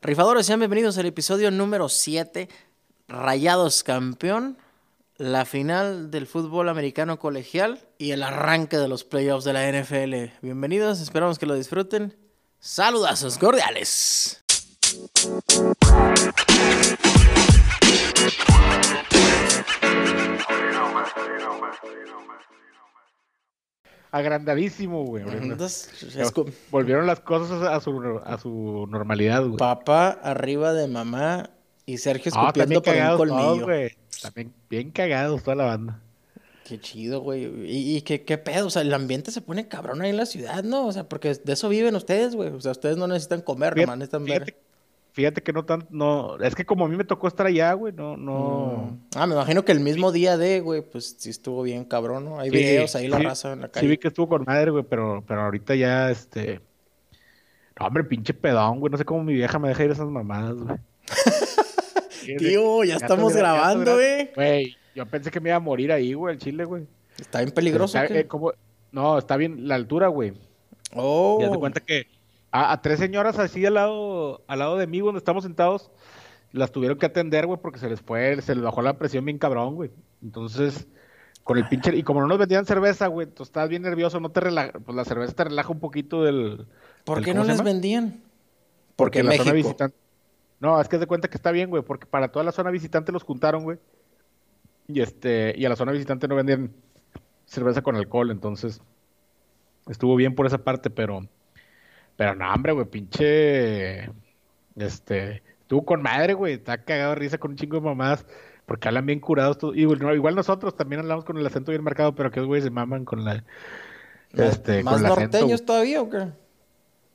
Rifadores, sean bienvenidos al episodio número 7, Rayados campeón, la final del fútbol americano colegial y el arranque de los playoffs de la NFL. Bienvenidos, esperamos que lo disfruten. Saludazos cordiales. Agrandadísimo, güey. Entonces, es Volvieron las cosas a su, a su normalidad, güey. papá arriba de mamá y Sergio Ah, escupiendo por un todos, colmillo. güey. También bien cagados toda la banda. Qué chido, güey. ¿Y, y qué, qué pedo? O sea, el ambiente se pone cabrón ahí en la ciudad, ¿no? O sea, porque de eso viven ustedes, güey. O sea, ustedes no necesitan comer, Fíjate, nomás necesitan ver. fíjate que no tan, no, es que como a mí me tocó estar allá, güey, no, no. Ah, me imagino que el mismo día de, güey, pues sí estuvo bien cabrón, ¿no? Hay Sí, videos ahí la sí, raza en la Sí calle. vi que estuvo con madre, güey, pero, pero ahorita ya, este, no, hombre, pinche pedón, güey, no sé cómo mi vieja me deja ir a esas mamadas, güey. Tío, ya estamos ya grabando, güey. Güey, yo pensé que me iba a morir ahí, güey, el chile, güey. Está bien peligroso, Está- eh, como- No, está bien la altura, güey. Oh, Ya te cuenta que a, a tres señoras así al lado, al lado de mí, donde estamos sentados, las tuvieron que atender, güey, porque se les fue, se les bajó la presión bien cabrón, güey. Entonces, con el pinche, y como no nos vendían cerveza, güey, tú estás bien nervioso, no te relaja, pues la cerveza te relaja un poquito del. ¿por qué ¿cómo no se les vendían? Porque Porque la zona visitante. No, es que de cuenta que está bien, güey, porque para toda la zona visitante los juntaron, güey. Y este, y a la zona visitante no vendían cerveza con alcohol, entonces estuvo bien por esa parte, pero pero no, hombre, güey, pinche este, estuvo con madre, güey, está cagado de risa con un chingo de mamadas. Porque hablan bien curados. bueno, igual nosotros también hablamos con el acento bien marcado, pero que los güeyes se maman con la. ¿Más, Este, más con el acento. norteños todavía o qué?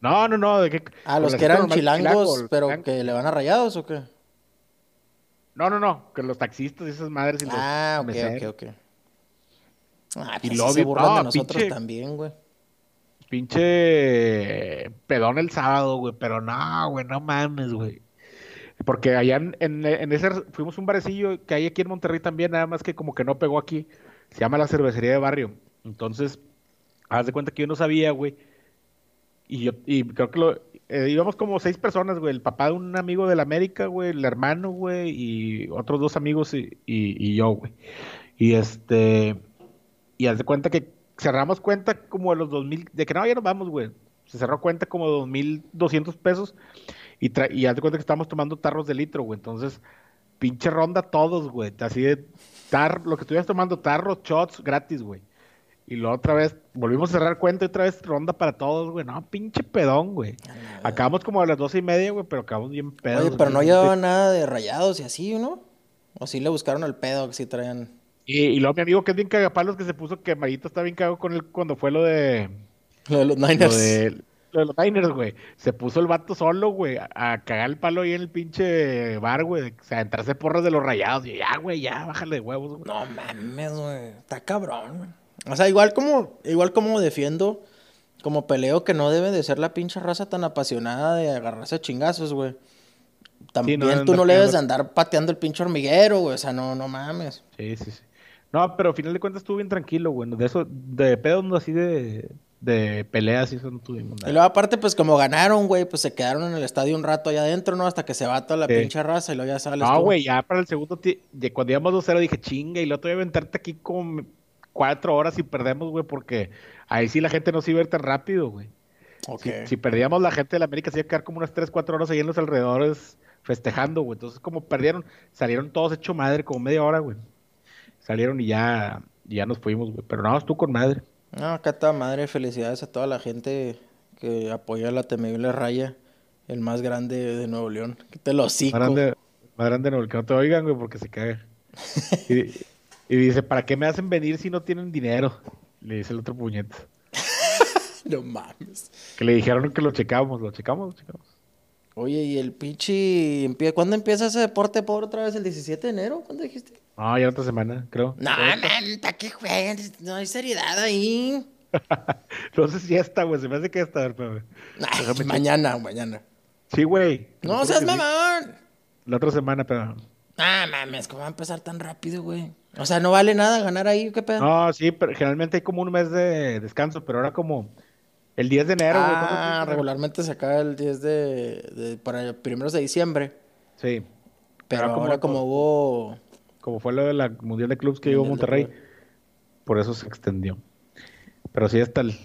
No, no, no. De que, Ah, los que eran chilangos, chilango, los pero que le van a rayados o qué? No, no, no, que los taxistas y esas madres y los Ah, ok, meseros. ok, ok. Ah, Y pues así se burlan de no, nosotros pinche- también, güey. Pinche pedón el sábado, güey, pero no, güey, no mames, güey. Porque allá en, en- ese fuimos un barecillo que hay aquí en Monterrey también, nada más que como que no pegó aquí. Se llama la cervecería de barrio. Entonces, haz de cuenta que yo no sabía, güey. Y yo, y creo que lo, eh, íbamos como seis personas, güey. El papá de un amigo del América, güey, el hermano, güey, y otros dos amigos y, y, y yo, güey. Y este, y haz de cuenta que cerramos cuenta como de los 2000, de que no, ya nos vamos, güey. Se cerró cuenta como de 2200 pesos y, tra- y haz de cuenta que estábamos tomando tarros de litro, güey. Entonces, pinche ronda todos, güey. Así de tar, lo que estuvieras tomando, tarros, shots, gratis, güey. Y luego otra vez, volvimos a cerrar cuenta y otra vez ronda para todos, güey. No, pinche pedón, güey. Acabamos como a las doce y media, güey, pero acabamos bien pedos. Oye, pero no güey. llevaban nada de rayados y así, ¿no? O sí le buscaron el pedo que sí traían. Y, y luego mi amigo que es bien cagapalos que se puso que Marito está bien cagado con él cuando fue lo de... Lo de los Lo Niners. de, lo de los Niners, güey. Se puso el vato solo, güey, a, a cagar el palo ahí en el pinche bar, güey. O sea, a entrarse porras de los rayados. Y ya, güey, ya, bájale de huevos, güey. No mames, güey. Está cabrón, güey. O sea, igual como, igual como defiendo, como peleo que no debe de ser la pinche raza tan apasionada de agarrarse a chingazos, güey. También no deben tú no andar debes de andar pateando el pinche hormiguero, güey. O sea, no, no mames. Sí, sí, sí. No, pero al final de cuentas estuvo bien tranquilo, güey. De eso, de pedos no así de, de peleas y eso no tuvimos Y nada. luego aparte, pues como ganaron, güey, pues se quedaron en el estadio un rato allá adentro, ¿no? Hasta que se va toda la Sí. pinche raza y luego ya sales No, güey, ya para el segundo, cuando íbamos 2-0 dije, chinga, y te voy a aventarte aquí como cuatro horas y perdemos, güey, porque ahí sí la gente no se iba a ir tan rápido, güey. Ok. Si, si perdíamos la gente de la América se iba a quedar como unas 3, 4 horas ahí en los alrededores festejando, güey. Entonces, como perdieron, salieron todos hecho madre, como media hora, güey. Salieron y ya, ya nos fuimos, güey. Pero no, tú con madre. No, acá está madre, felicidades a toda la gente que apoya a la temible raya, el más grande de Nuevo León. Que te lo Más grande, más grande no, que no te oigan, güey, porque se caga. Y, y dice, ¿para qué me hacen venir si no tienen dinero? Le dice el otro puñete. No mames. Que le dijeron que lo checábamos, lo checamos, lo checamos. Oye, ¿y el pinche... ¿Cuándo empieza ese deporte por otra vez? ¿El 17 de enero? ¿Cuándo dijiste? No, ya otra semana, creo. No, man, ¿para qué juegan? No hay seriedad ahí. No sé si esta, güey, se me hace que ver, espérame. Ay, Déjame mañana, mañana. Sí, güey. No seas sí. mamón. La otra semana, pero... Ah, mames, ¿cómo va a empezar tan rápido, güey? O sea, ¿no vale nada ganar ahí? ¿Qué pedo? No, sí, pero generalmente hay como un mes de descanso, pero ahora como El 10 de enero, güey. Ah, regularmente se acaba el 10 de, de para primeros de diciembre. Sí. Pero Era como ahora como hubo... Como fue lo de la Mundial de Clubs que llegó Monterrey, por eso se extendió. Pero sí hasta el,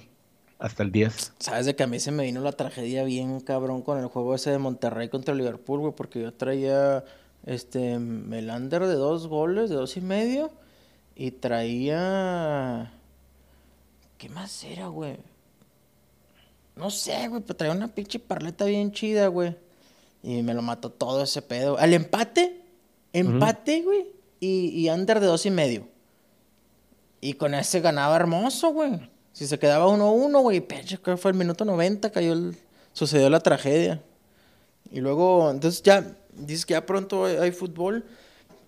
hasta el 10. Sabes de que a mí se me vino la tragedia bien cabrón con el juego ese de Monterrey contra Liverpool, güey, porque yo traía este el under de dos goles, de dos y medio, y traía ¿qué más era, güey? No sé, güey, pero traía una pinche parleta bien chida, güey. Y me lo mató todo ese pedo. Al empate, empate, güey, y, y under de dos y medio. Y con ese ganaba hermoso, güey. Si se quedaba 1-1, güey, pecho, que fue el minuto 90, cayó el... sucedió la tragedia. Y luego, entonces ya, dices que ya pronto hay, hay fútbol,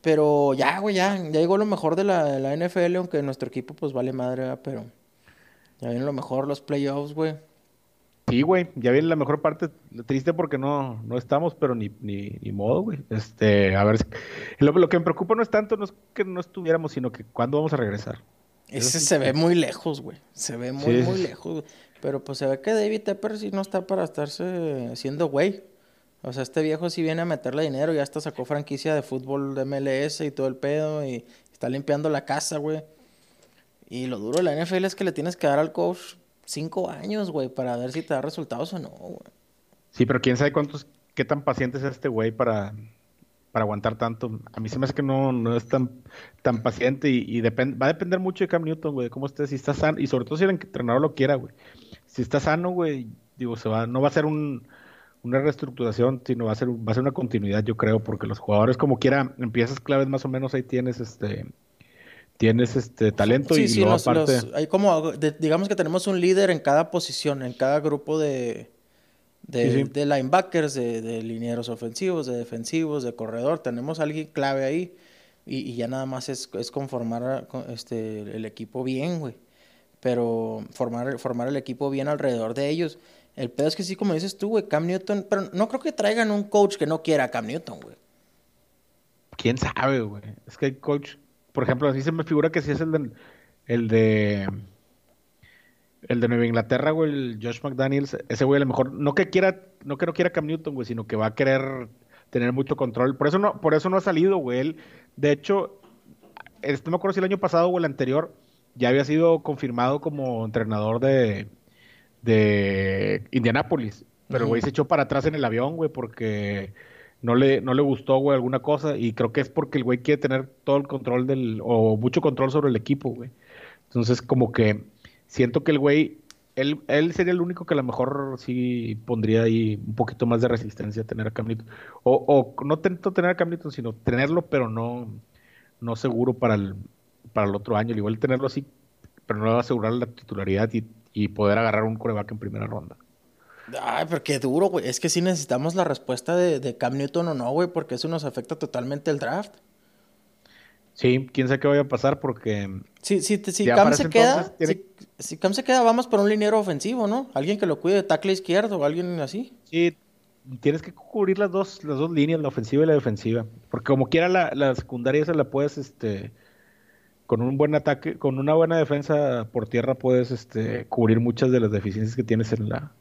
pero ya, güey, ya, ya llegó lo mejor de la, la NFL, aunque nuestro equipo pues vale madre, ¿verdad? pero ya viene lo mejor, los playoffs, güey. Sí, güey, ya viene la mejor parte, triste porque no, no estamos, pero ni, ni, ni modo, güey. Este, a ver, lo, lo que me preocupa no es tanto no es que no estuviéramos, sino que cuándo vamos a regresar. Ese se ve muy lejos, güey. Se ve muy, Sí. muy lejos. güey. Pero pues se ve que David Tepper sí no está para estarse haciendo güey. O sea, este viejo sí viene a meterle dinero. Ya hasta sacó franquicia de fútbol de MLS y todo el pedo. Y está limpiando la casa, güey. Y lo duro de la NFL es que le tienes que dar al coach cinco años, güey, para ver si te da resultados o no, güey. Sí, pero quién sabe cuántos, qué tan paciente es este güey para, para aguantar tanto. A mí se me hace que no, no es tan, tan paciente y, y depend- va a depender mucho de Cam Newton, güey, de cómo esté, si está sano, y sobre todo si el entrenador lo quiera, güey. Si está sano, güey, digo, se va, no va a ser un, una reestructuración, sino va a ser, va a ser una continuidad, yo creo, porque los jugadores como quiera, en piezas claves más o menos ahí tienes este tienes este talento Sí, y sí, luego los- aparte los- hay como, de- digamos que tenemos un líder en cada posición, en cada grupo de, de, Sí, sí. de linebackers, de, de linieros ofensivos, de defensivos, de corredor. Tenemos a alguien clave ahí y, y ya nada más es, es conformar a- este, el equipo bien, güey. Pero formar, formar el equipo bien alrededor de ellos. El pedo es que sí, como dices tú, güey, Cam Newton, pero no creo que traigan un coach que no quiera a Cam Newton, güey. quién sabe, güey. Es que hay coach, por ejemplo, así se me figura que si es el de el de el de Nueva Inglaterra, güey, el Josh McDaniels, ese güey a lo mejor no que quiera, no que no quiera Cam Newton, güey, sino que va a querer tener mucho control. Por eso no, por eso no ha salido, güey. Él, de hecho, este, no me acuerdo si el año pasado o el anterior ya había sido confirmado como entrenador de de Indianápolis, pero el güey se echó para atrás en el avión, güey, porque no le, no le gustó, güey, alguna cosa, y creo que es porque el güey quiere tener todo el control del, o mucho control sobre el equipo, güey. Entonces, como que siento que el güey, él, él sería el único que a lo mejor sí pondría ahí un poquito más de resistencia a tener a Cam. O, o no tanto tener a Cam sino tenerlo, pero no, no seguro para el, para el otro año. Al igual tenerlo así, pero no le va a asegurar la titularidad y, y poder agarrar un coreback en primera ronda. Ay, pero qué duro, güey. Es que sí necesitamos la respuesta de, de Cam Newton o no, güey, porque eso nos afecta totalmente el draft. Sí, quién sabe qué vaya a pasar porque Si, si, si Cam se queda, entonces tiene- si, si Cam se queda, vamos por un liniero ofensivo, ¿no? Alguien que lo cuide de tackle izquierdo o alguien así. sí, tienes que cubrir las dos, las dos líneas, la ofensiva y la defensiva. Porque como quiera la, la secundaria esa la puedes, este, con un buen ataque, con una buena defensa por tierra puedes este, cubrir muchas de las deficiencias que tienes en la,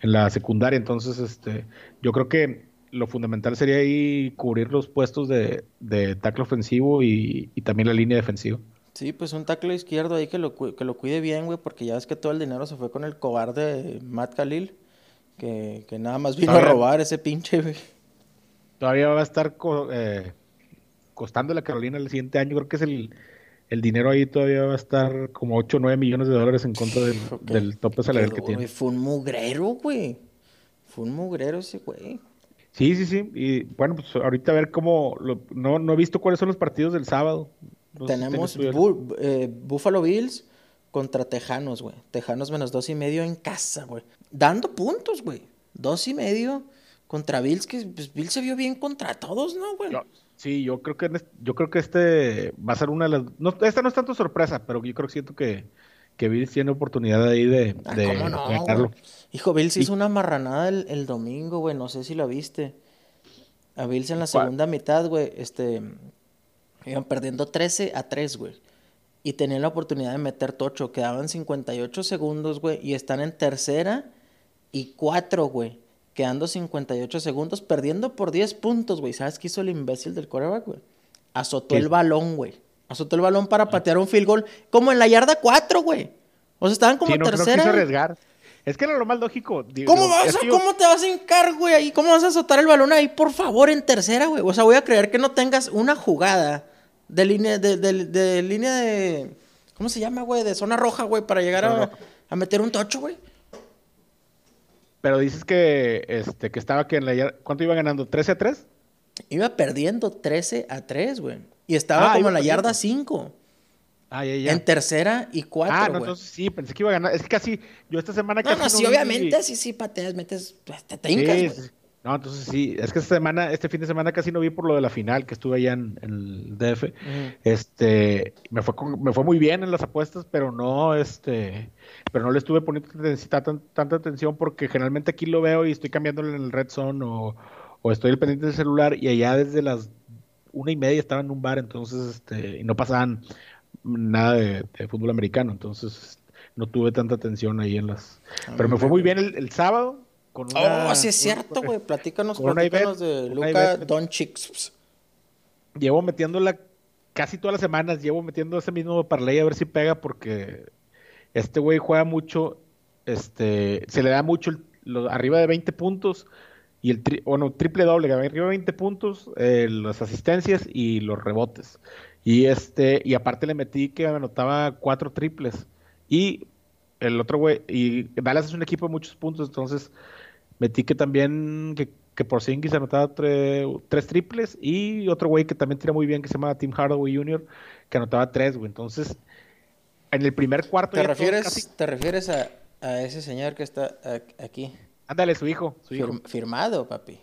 en la secundaria. Entonces, este, yo creo que lo fundamental sería ahí cubrir los puestos de, de tackle ofensivo y, y también la línea defensiva. Sí, pues un tackle izquierdo ahí que lo, que lo cuide bien, güey, porque ya ves que todo el dinero se fue con el cobarde Matt Khalil, que, que nada más vino a robar ese pinche, güey. Todavía va a estar co- eh, costando la Carolina el siguiente año. Creo que es el, el dinero ahí todavía va a estar como 8 o 9 millones de dólares en contra del, del tope salarial que tiene. Fue un mugrero, güey. Fue un mugrero ese güey. Sí, sí, sí. Y bueno, pues ahorita a ver cómo. lo- no, no he visto cuáles son los partidos del sábado. No si Tenemos Bu- eh, Buffalo Bills contra Tejanos, güey. Tejanos menos dos y medio en casa, güey. Dando puntos, güey. Dos y medio contra Bills, que pues, Bills se vio bien contra todos, ¿no, güey? Yo- sí, yo creo que este- yo creo que este va a ser una de las. No, esta no es tanto sorpresa, pero yo creo que siento que, que Bills tiene oportunidad ahí de, Ah, de- ¿cómo no, de ganarlo. güey? Hijo, Bills Y- hizo una marranada el, el domingo, güey. No sé si la viste. A Bills en la ¿Cuál? segunda mitad, güey, este... Iban perdiendo 13 a 3, güey. y tenían la oportunidad de meter tocho. Quedaban 58 segundos, güey, y están en tercera y cuatro, güey. Quedando 58 segundos, perdiendo por 10 puntos, güey. ¿Sabes qué hizo el imbécil del coreback, güey? Azotó el balón, güey. Azotó el balón para patear un field goal, como en la yarda 4, güey. O sea, estaban como Sí, no, no tercera. quiso arriesgar. Es que era lo más lógico. digo, ¿Cómo, vas a- yo- ¿Cómo te vas a hincar, güey? ahí? ¿Cómo vas a azotar el balón ahí, por favor, en tercera, güey? O sea, voy a creer que no tengas una jugada de línea de, de- de línea de... ¿Cómo se llama, güey? De zona roja, güey, para llegar a meter un tocho, güey. Pero dices que, este, que estaba que en la yarda- ¿Cuánto iba ganando? ¿13 a 3? Iba perdiendo 13 a 3, güey. Y estaba Ah, como en la yarda perdiendo. 5. Ah, ya, ya. En tercera y 4, ah, no, entonces sí, pensé que iba a ganar. Es que casi, yo esta semana No, casi no, sí, vi- obviamente, sí, sí, pateas, metes, pues, te, te Sí, hincas, güey. sí. No, entonces sí, es que esta semana, este fin de semana casi no vi por lo de la final que estuve allá en, en el DF. Este, me fue con- me fue muy bien en las apuestas, pero no, este, pero no le estuve poniendo tanta, tan- tanta atención porque generalmente aquí lo veo y estoy cambiándole en el Red Zone o, o estoy al pendiente del celular y allá desde las una y media estaba en un bar, entonces, este, y no pasaban nada de, de fútbol americano, entonces no tuve tanta atención ahí en las, pero me fue muy bien el, el sábado con una, Oh, sí es cierto, güey. Platícanos, con platícanos Ivette, de Luca. Doncic. Llevo metiéndola casi todas las semanas, llevo metiendo ese mismo parlay a ver si pega porque este güey juega mucho, este, se le da mucho el- lo- arriba de 20 puntos y el tri- bueno, triple doble, arriba de 20 puntos, eh, las asistencias y los rebotes. Y este, y aparte le metí que anotaba cuatro triples. Y el otro güey, y Dallas es un equipo de muchos puntos, entonces metí que también que, que Porzingis anotaba tre- tres triples y otro güey que también tira muy bien que se llama Tim Hardaway Jr. que anotaba tres, güey. Entonces, en el primer cuarto ¿Te refieres, casi- ¿Te refieres a, a ese señor que está aquí? Ándale, su hijo, su hijo. Fir- firmado, papi.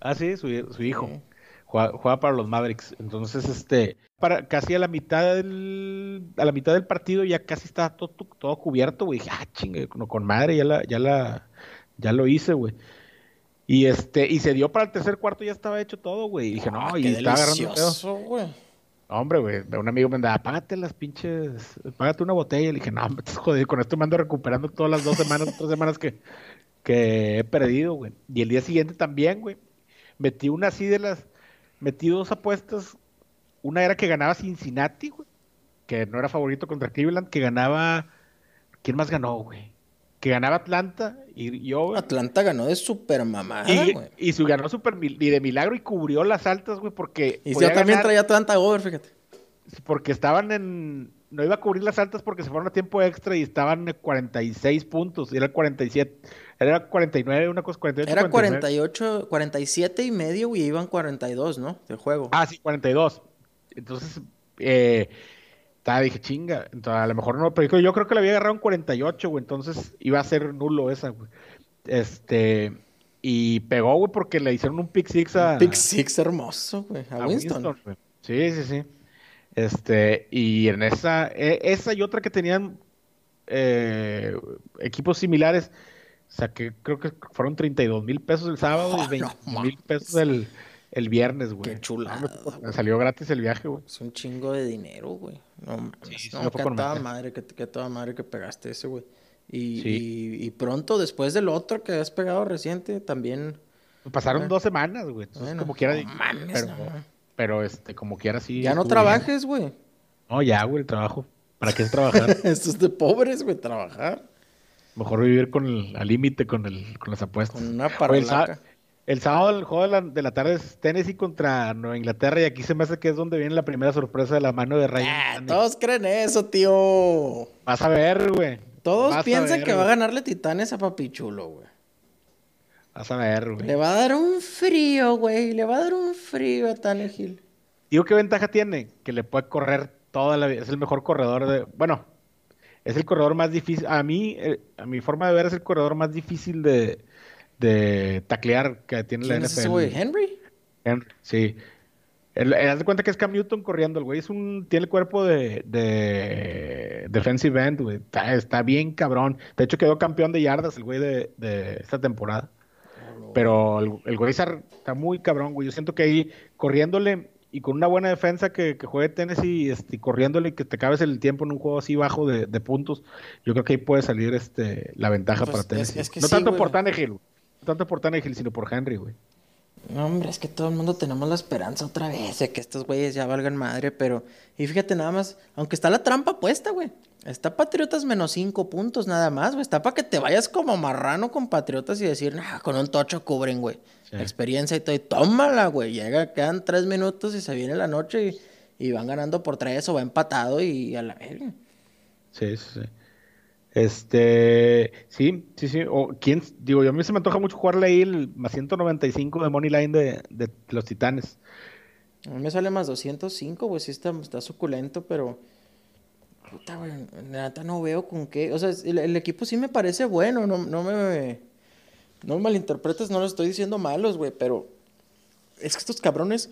Ah, sí, su, su hijo. Sí. Juega, juega para los Mavericks. Entonces, este, para casi a la mitad del, a la mitad del partido ya casi estaba todo, todo cubierto, güey. Dije, ah, chingue, no, con madre, ya la, ya la, ya lo hice, güey. Y este, y se dio para el tercer cuarto, ya estaba hecho todo, güey. Y dije, no, Ah, y estaba agarrando pedo. güey. Hombre, güey, un amigo me andaba, págate las pinches, págate una botella. Le dije, no, me estás jodido, con esto me ando recuperando todas las dos semanas, tres semanas que, que he perdido, güey. Y el día siguiente también, güey. Metí una así de las, metí dos apuestas. Una era que ganaba Cincinnati, güey, que no era favorito contra Cleveland, que ganaba, ¿quién más ganó, güey? Que ganaba Atlanta y yo. Atlanta ganó de super mamada, Y, güey. y su ganó super y de milagro y cubrió las altas, güey, porque Y yo también ganar- traía Atlanta over, fíjate. porque estaban en. No iba a cubrir las altas porque se fueron a tiempo extra y estaban en 46 puntos. Y era el 47. Era 49, una cosa 48. Era 49. 48, 47 y medio, güey, iban 42, ¿no? Del juego. Ah, sí, 42. Entonces, eh, estaba, dije, chinga. Entonces, a lo mejor no, pero yo creo que le había agarrado un 48, güey. Entonces iba a ser nulo esa, güey. Este. Y pegó, güey, porque le hicieron un pick six a. Pick six hermoso, güey. A, a Winston. Winston, güey. Sí, sí, sí. Este, y en esa, e- esa y otra que tenían eh, equipos similares, saqué, creo que fueron 32 mil pesos el sábado Oh, y 20 no mil pesos el, el viernes, güey. Qué chulada, No, me, salió gratis el viaje, güey. Es un chingo de dinero, güey. No sí no, que toda madre. que, que toda madre que pegaste ese, güey. Y, Sí. y, y pronto, después del otro que has pegado reciente, también. Pasaron dos semanas, güey. Entonces, Bueno, como quiera, no mames, pero, pero este, como quiera, sí. ya no trabajes, güey. No, ya, güey, el trabajo. ¿Para qué es trabajar? Esto es de pobres, güey, trabajar. Mejor vivir con el, al límite con, el, con las apuestas. Con una paralaca. El sábado el juego de la, de la tarde es Tennessee contra Nueva Inglaterra y aquí se me hace que es donde viene la primera sorpresa de la mano de Ryan. Ah, todos creen eso, tío. Vas a ver, güey. Todos Vas piensan ver, que va a ganarle Titanes a Papichulo, güey. Vas a ver, güey. Le va a dar un frío, güey. Le va a dar un frío a Tannehill. Digo, ¿qué ventaja tiene? Que le puede correr toda la vida. Es el mejor corredor de... Bueno, es el corredor más difícil. A mí, eh, a mi forma de ver, es el corredor más difícil de, de taclear que tiene la ¿Quién es NFL. ese güey? ¿Henry? Henry, sí. El, el- haz de cuenta que es Cam Newton corriendo. El güey es un, tiene el cuerpo de, de defensive end, güey. Está, está bien cabrón. De hecho, quedó campeón de yardas el güey de, de esta temporada. Pero el, el güey está, está muy cabrón, güey. Yo siento que ahí corriéndole y con una buena defensa que, que juegue Tennessee este, y corriéndole y que te cabes el tiempo en un juego así bajo de, puntos, yo creo que ahí puede salir este, la ventaja pues, para Tennessee. no tanto por Tannehill, tanto por Tannehill, sino por Henry, güey. No, hombre, es que todo el mundo tenemos la esperanza otra vez de que estos güeyes ya valgan madre, pero... Y fíjate nada más, aunque está la trampa puesta, güey. Está Patriotas menos cinco puntos nada más, güey. Está para que te vayas como marrano con Patriotas y decir, nah, con un tocho cubren, güey. Experiencia y todo. Y tómala, güey. Llega, quedan tres minutos y se viene la noche y, y van ganando por tres o va empatado y a la verga. Sí, sí, sí. Este, sí, sí, sí. O, ¿quién, digo, yo a mí se me antoja mucho jugarle ahí el más 195 de Money Line de, de los Titanes. A mí me sale más 205, güey, sí está, está suculento, pero... Puta, güey, nada, no veo con qué... O sea, el, equipo sí me parece bueno, no, no me... No me malinterpretes, no lo estoy diciendo malos, güey, pero... Es que estos cabrones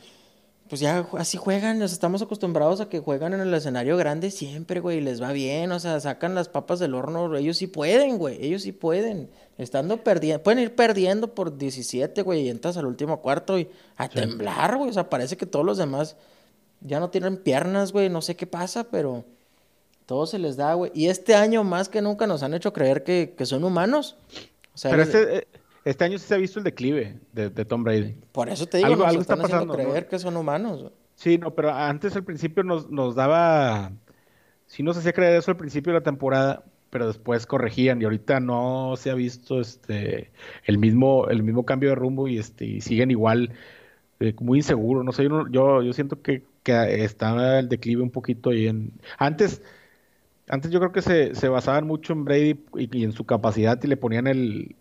pues ya así juegan, nos estamos acostumbrados a que juegan en el escenario grande siempre, güey, y les va bien, o sea, sacan las papas del horno, ellos sí pueden, güey, ellos sí pueden, estando perdiendo, pueden ir perdiendo por 17, güey, y entras al último cuarto y a temblar, güey, o sea, parece que todos los demás ya no tienen piernas, güey, no sé qué pasa, pero todo se les da, güey, y este año más que nunca nos han hecho creer que, que son humanos. O sea, pero este, este año sí se ha visto el declive de, Tom Brady. Por eso te digo, algo, algo está pasando, creer que son humanos. Sí, no, pero antes al principio nos, nos daba, sí nos hacía creer eso al principio de la temporada, pero después corregían y ahorita no se ha visto este el mismo el mismo cambio de rumbo y este y siguen igual eh, muy inseguro, no sé, yo, yo, siento que, que está el declive un poquito ahí en antes antes yo creo que se, se basaban mucho en Brady y en su capacidad y le ponían el,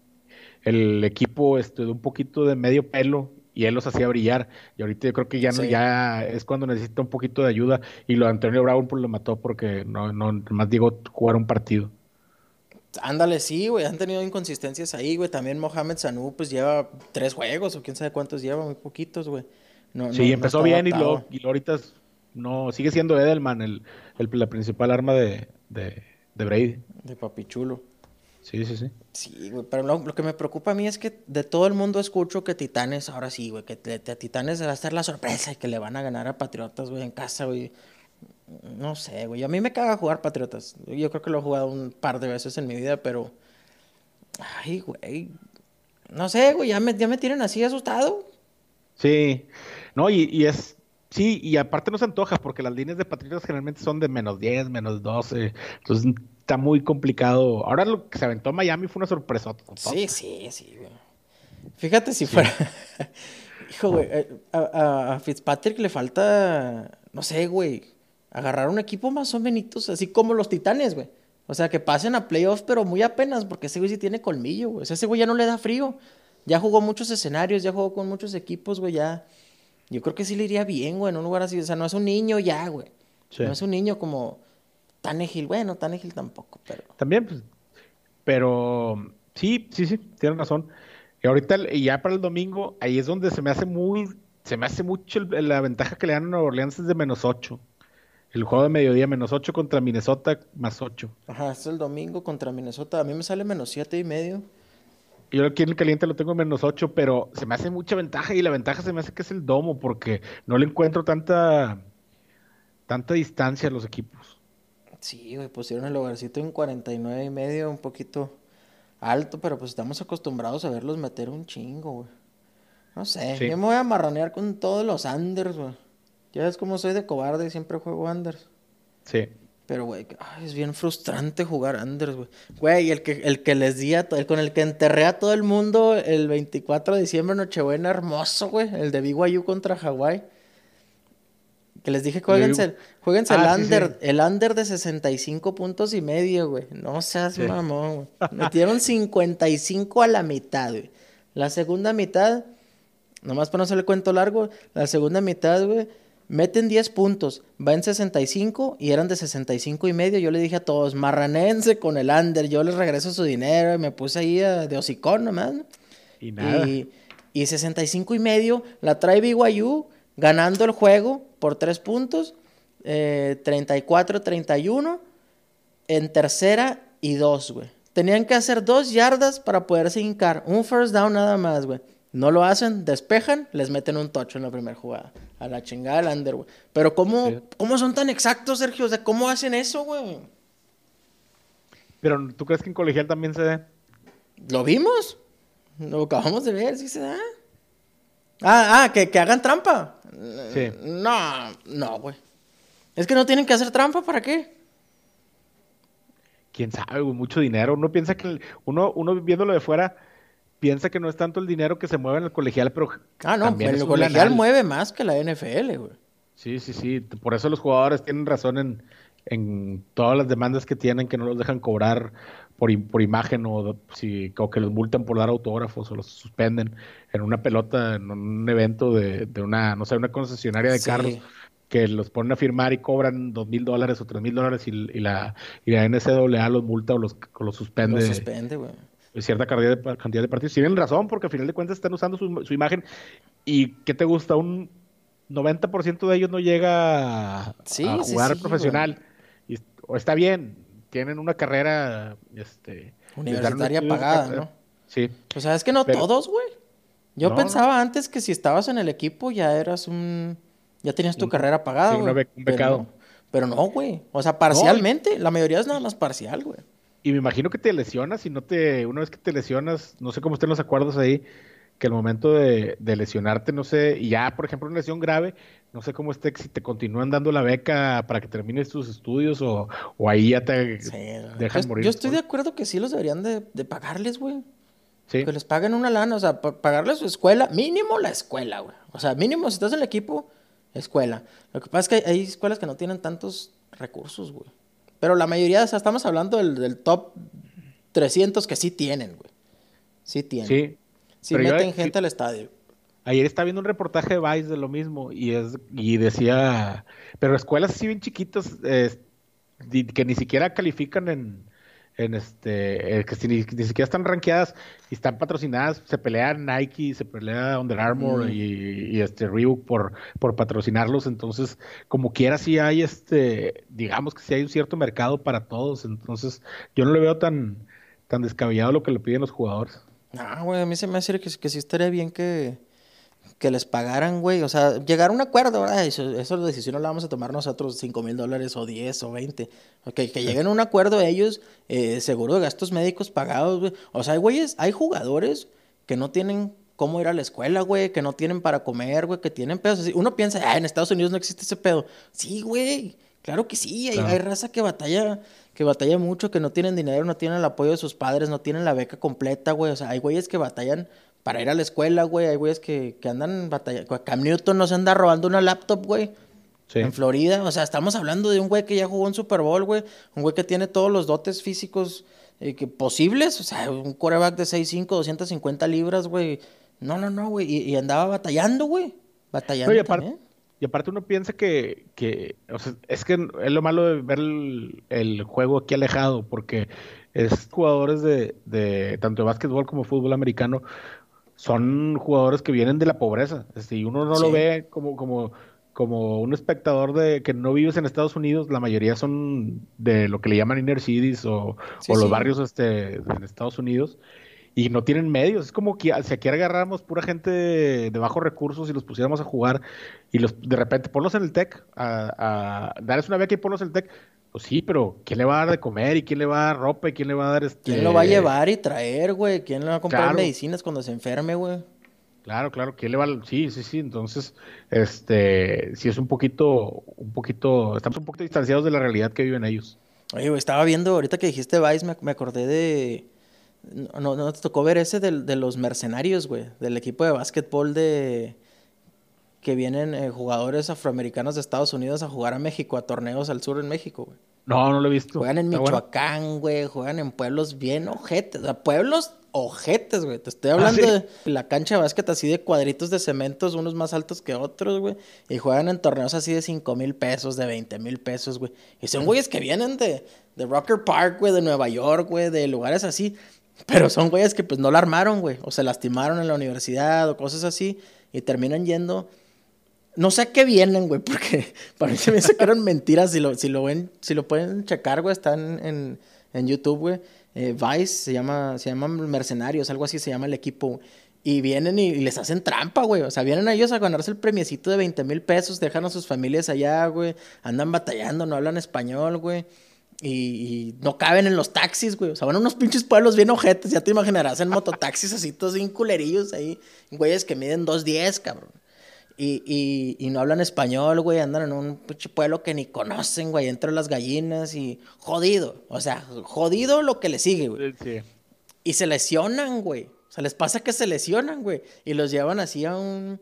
el equipo este, de un poquito de medio pelo y él los hacía brillar. Y ahorita yo creo que ya no, ya es cuando necesita un poquito de ayuda. Y lo de Antonio Brown pues, lo mató porque no, no más digo jugar un partido. Ándale, sí, güey, han tenido inconsistencias ahí, güey. También Mohamed Sanu, pues lleva tres juegos o quién sabe cuántos lleva, muy poquitos, güey. No, sí, empezó bien y lo, y ahorita no, sigue siendo Edelman el, la principal arma de, de, de Brady. De papichulo. Sí, sí, sí. Sí, güey, pero lo, que me preocupa a mí es que de todo el mundo escucho que Titanes, ahora sí, güey, que a Titanes va a estar la sorpresa y que le van a ganar a Patriotas, güey, en casa, güey. No sé, güey, a mí me caga jugar Patriotas. Yo creo que lo he jugado un par de veces en mi vida, pero... Ay, güey. No sé, güey, ya me, ya me tienen así asustado. Sí, no, y, y es, Sí, y aparte no se antoja porque las líneas de Patriotas generalmente son de menos 10, menos 12. Entonces está muy complicado. Ahora lo que se aventó Miami fue una sorpresa. Sí, sí, sí, güey. Fíjate si fuera. Hijo, güey, eh, a, Fitzpatrick le falta, no sé, güey, agarrar un equipo más o menos así como los Titanes, güey. O sea, que pasen a playoffs, pero muy apenas, porque ese güey sí tiene colmillo, güey. O sea, ese güey ya no le da frío. Ya jugó muchos escenarios, ya jugó con muchos equipos, güey, ya. Yo creo que sí le iría bien, güey, en un lugar así. O sea, no es un niño ya, güey. No es un niño como Tanegil, bueno, Tanegil tampoco, pero. También, pues. Pero sí, sí, sí, tienen razón. Y ahorita, y ya para el domingo, ahí es donde se me hace muy. Se me hace mucho la ventaja que le dan a Nueva Orleans es de menos 8. El juego de mediodía, menos 8 contra Minnesota, más 8. Ajá, es el domingo contra Minnesota. A mí me sale menos 7 y medio. Yo aquí en el caliente lo tengo en menos 8, pero se me hace mucha ventaja y la ventaja se me hace que es el domo porque no le encuentro tanta, tanta distancia a los equipos. Sí, güey, pusieron el hogarcito en 49 y medio, un poquito alto, pero pues estamos acostumbrados a verlos meter un chingo, güey. No sé, yo me voy a marronear con todos los Anders, güey. Ya ves cómo soy de cobarde y siempre juego Anders. Sí. Pero, güey, es bien frustrante jugar Anders, güey. Güey, el que, el que les di a el con el que enterré a todo el mundo el 24 de diciembre, Nochebuena, hermoso, güey. El de BYU contra Hawái. Que les dije, jueguense, jueguense el, ah, under, el under de 65 puntos y medio, güey. No seas mamón, güey. Metieron 55 a la mitad, güey. La segunda mitad, nomás para no hacerle cuento largo, la segunda mitad, güey, meten 10 puntos, va en 65 y eran de 65 y medio. Yo le dije a todos, marranense con el under, yo les regreso su dinero y me puse ahí de hocicón nomás. Y nada. Y, y 65 y medio la trae BYU ganando el juego por tres puntos, eh, 34-31, en tercera y dos, güey. Tenían que hacer dos yardas para poderse hincar, un first down nada más, güey. No lo hacen, despejan, les meten un tocho en la primera jugada. A la chingada del under, güey. Pero ¿cómo, Sí. ¿cómo son tan exactos, Sergio? O sea, ¿cómo hacen eso, güey? Pero ¿tú crees que en colegial también se dé? ¿Lo vimos? Lo acabamos de ver, sí se da. Ah, ah, que, que hagan trampa. Sí. No, no, güey. Es que no tienen que hacer trampa, ¿para qué? quién sabe, güey, mucho dinero. Uno piensa que, uno, uno viéndolo de fuera, piensa que no es tanto el dinero que se mueve en el colegial, pero Ah, no, también el colegial mueve más que la NFL, güey. Sí, sí, sí. Por eso los jugadores tienen razón en, en todas las demandas que tienen, que no los dejan cobrar por, por imagen o, si, o que los multan por dar autógrafos o los suspenden en una pelota, en un evento de, de una, no sé, una concesionaria de Sí. carros que los ponen a firmar y cobran dos mil dólares o tres mil dólares y, la, y la NCAA los multa o los, o los suspende. Lo suspende, güey. Cierta cantidad de, pa- cantidad de partidos. Tienen razón, porque al final de cuentas están usando su, su imagen. ¿Y qué te gusta? Un 90% de ellos no llega a, Sí, a sí, jugar sí, profesional. Y, o está bien, tienen una carrera este, Universitaria pagada, ¿no? Sí. O sea, es que no Pero- todos, güey. Yo No, pensaba antes que si estabas en el equipo ya eras un... Ya tenías tu Un- carrera pagada, güey. un becado. Pero no, güey. O sea, parcialmente. La mayoría es nada más parcial, güey. Y me imagino que te lesionas y no te, una vez que te lesionas, no sé cómo estén los acuerdos ahí, que el momento de, de lesionarte, no sé, y ya, por ejemplo, una lesión grave, no sé cómo esté, si te continúan dando la beca para que termines tus estudios o, o ahí ya te Sí, dejan yo, morir. yo estoy de acuerdo que sí los deberían de, de pagarles, güey. Sí, Que les paguen una lana, o sea, pa- pagarles su escuela, mínimo la escuela, güey. O sea, mínimo si estás en el equipo, escuela. Lo que pasa es que hay, hay escuelas que no tienen tantos recursos, güey. Pero la mayoría, o sea, estamos hablando del, del top 300 que sí tienen, güey. Sí tienen. sí. Sí Pero yo- meten gente al estadio. Ayer estaba viendo un reportaje de Vice de lo mismo y es y decía, pero escuelas así bien chiquitas eh, que ni siquiera califican en, en este, eh, que si ni, ni siquiera están rankeadas y están patrocinadas, se pelean Nike, se pelea Under Armour Mm. y, y, este Reebok por, por patrocinarlos, entonces como quiera sí hay este, digamos que sí hay un cierto mercado para todos, entonces yo no le veo tan, tan descabellado lo que le piden los jugadores. Ah, güey, a mí se me hace que, que sí estaría bien que, que les pagaran, güey. O sea, llegar a un acuerdo, ¿verdad? Eso, eso la decisión no la vamos a tomar nosotros, 5 mil dólares o 10 o 20. Ok, que lleguen a un acuerdo ellos, eh, seguro de gastos médicos pagados, güey. O sea, hay güeyes, hay jugadores que no tienen cómo ir a la escuela, güey, que no tienen para comer, güey, que tienen pedos así. Uno piensa, ah, en Estados Unidos no existe ese pedo. Sí, güey, claro que sí. Hay, Claro. hay raza que batalla, que batalla mucho, que no tienen dinero, no tienen el apoyo de sus padres, no tienen la beca completa, güey. O sea, hay güeyes que batallan para ir a la escuela, güey. Hay güeyes que, que andan batallando. Cam Newton no se anda robando una laptop, güey. Sí. En Florida, o sea, estamos hablando de un güey que ya jugó un Super Bowl, güey. Un güey que tiene todos los dotes físicos eh, que posibles. O sea, un coreback de 6'5, 250 libras, güey. No, no, no, güey. Y, y andaba batallando, güey. Batallando No, y aparte, también. y aparte uno piensa que, que, o sea, es que es lo malo de ver el, el juego aquí alejado, porque es jugadores de, de tanto de básquetbol como fútbol americano, son jugadores que vienen de la pobreza, y uno no Sí. lo ve como, como, como un espectador de que no vives en Estados Unidos, la mayoría son de lo que le llaman inner cities o, Sí, o los sí. barrios este, en Estados Unidos y no tienen medios. Es como que si aquí agarráramos pura gente de, de bajos recursos y los pusiéramos a jugar y los de repente ponlos en el TEC, a, a darles una beca y ponlos en el TEC. Pues sí, pero ¿quién le va a dar de comer? ¿Y quién le va a dar ropa? ¿Y quién le va a dar este... ¿Quién lo va a llevar y traer, güey? ¿Quién le va a comprar Claro. medicinas cuando se enferme, güey? Claro, claro, ¿quién le va a... Sí, sí, sí. Entonces, este, sí es un poquito, un poquito, estamos un poquito distanciados de la realidad que viven ellos. Oye, güey, estaba viendo, ahorita que dijiste Vice, me, me acordé de... No, no te tocó ver ese del- de, los mercenarios, güey. Del equipo de básquetbol de... Que vienen eh, jugadores afroamericanos de Estados Unidos a jugar a México, a torneos al sur en México, güey. No, no lo he visto. Juegan en bueno. Michoacán, güey. Juegan en pueblos bien ojetes. O sea, pueblos ojetes, güey. Te estoy hablando ¿sí? de la cancha de básquet así de cuadritos de cementos, unos más altos que otros, güey. Y juegan en torneos así de 5 mil pesos, de 20 mil pesos, güey. Y son güeyes que vienen de, de Rocker Park, güey, de Nueva York, güey, de lugares así. Pero son güeyes que pues no la armaron, güey. O se lastimaron en la universidad o cosas así. Y terminan yendo. No sé a qué vienen, güey, porque para mí se me mentiras. Si lo, si lo ven, si lo pueden checar, güey, están en, en YouTube, güey. Eh, Vice se llama, se llama Mercenarios, algo así se llama el equipo. Y vienen y, les hacen trampa, güey. O sea, vienen a ellos a ganarse el premiecito de 20 mil pesos, dejan a sus familias allá, güey. Andan batallando, no hablan español, güey. Y, no caben en los taxis, güey. O sea, van a unos pinches pueblos bien ojetes. Ya te imaginarás en mototaxis así, todos bien culerillos ahí. Güeyes que miden 2.10, cabrón. Y, y, y, no hablan español, güey. Andan en un pinche pueblo que ni conocen, güey. Entre las gallinas y jodido. O sea, jodido lo que le sigue, güey. Sí. Y se lesionan, güey. O sea, les pasa que se lesionan, güey. Y los llevan así a un.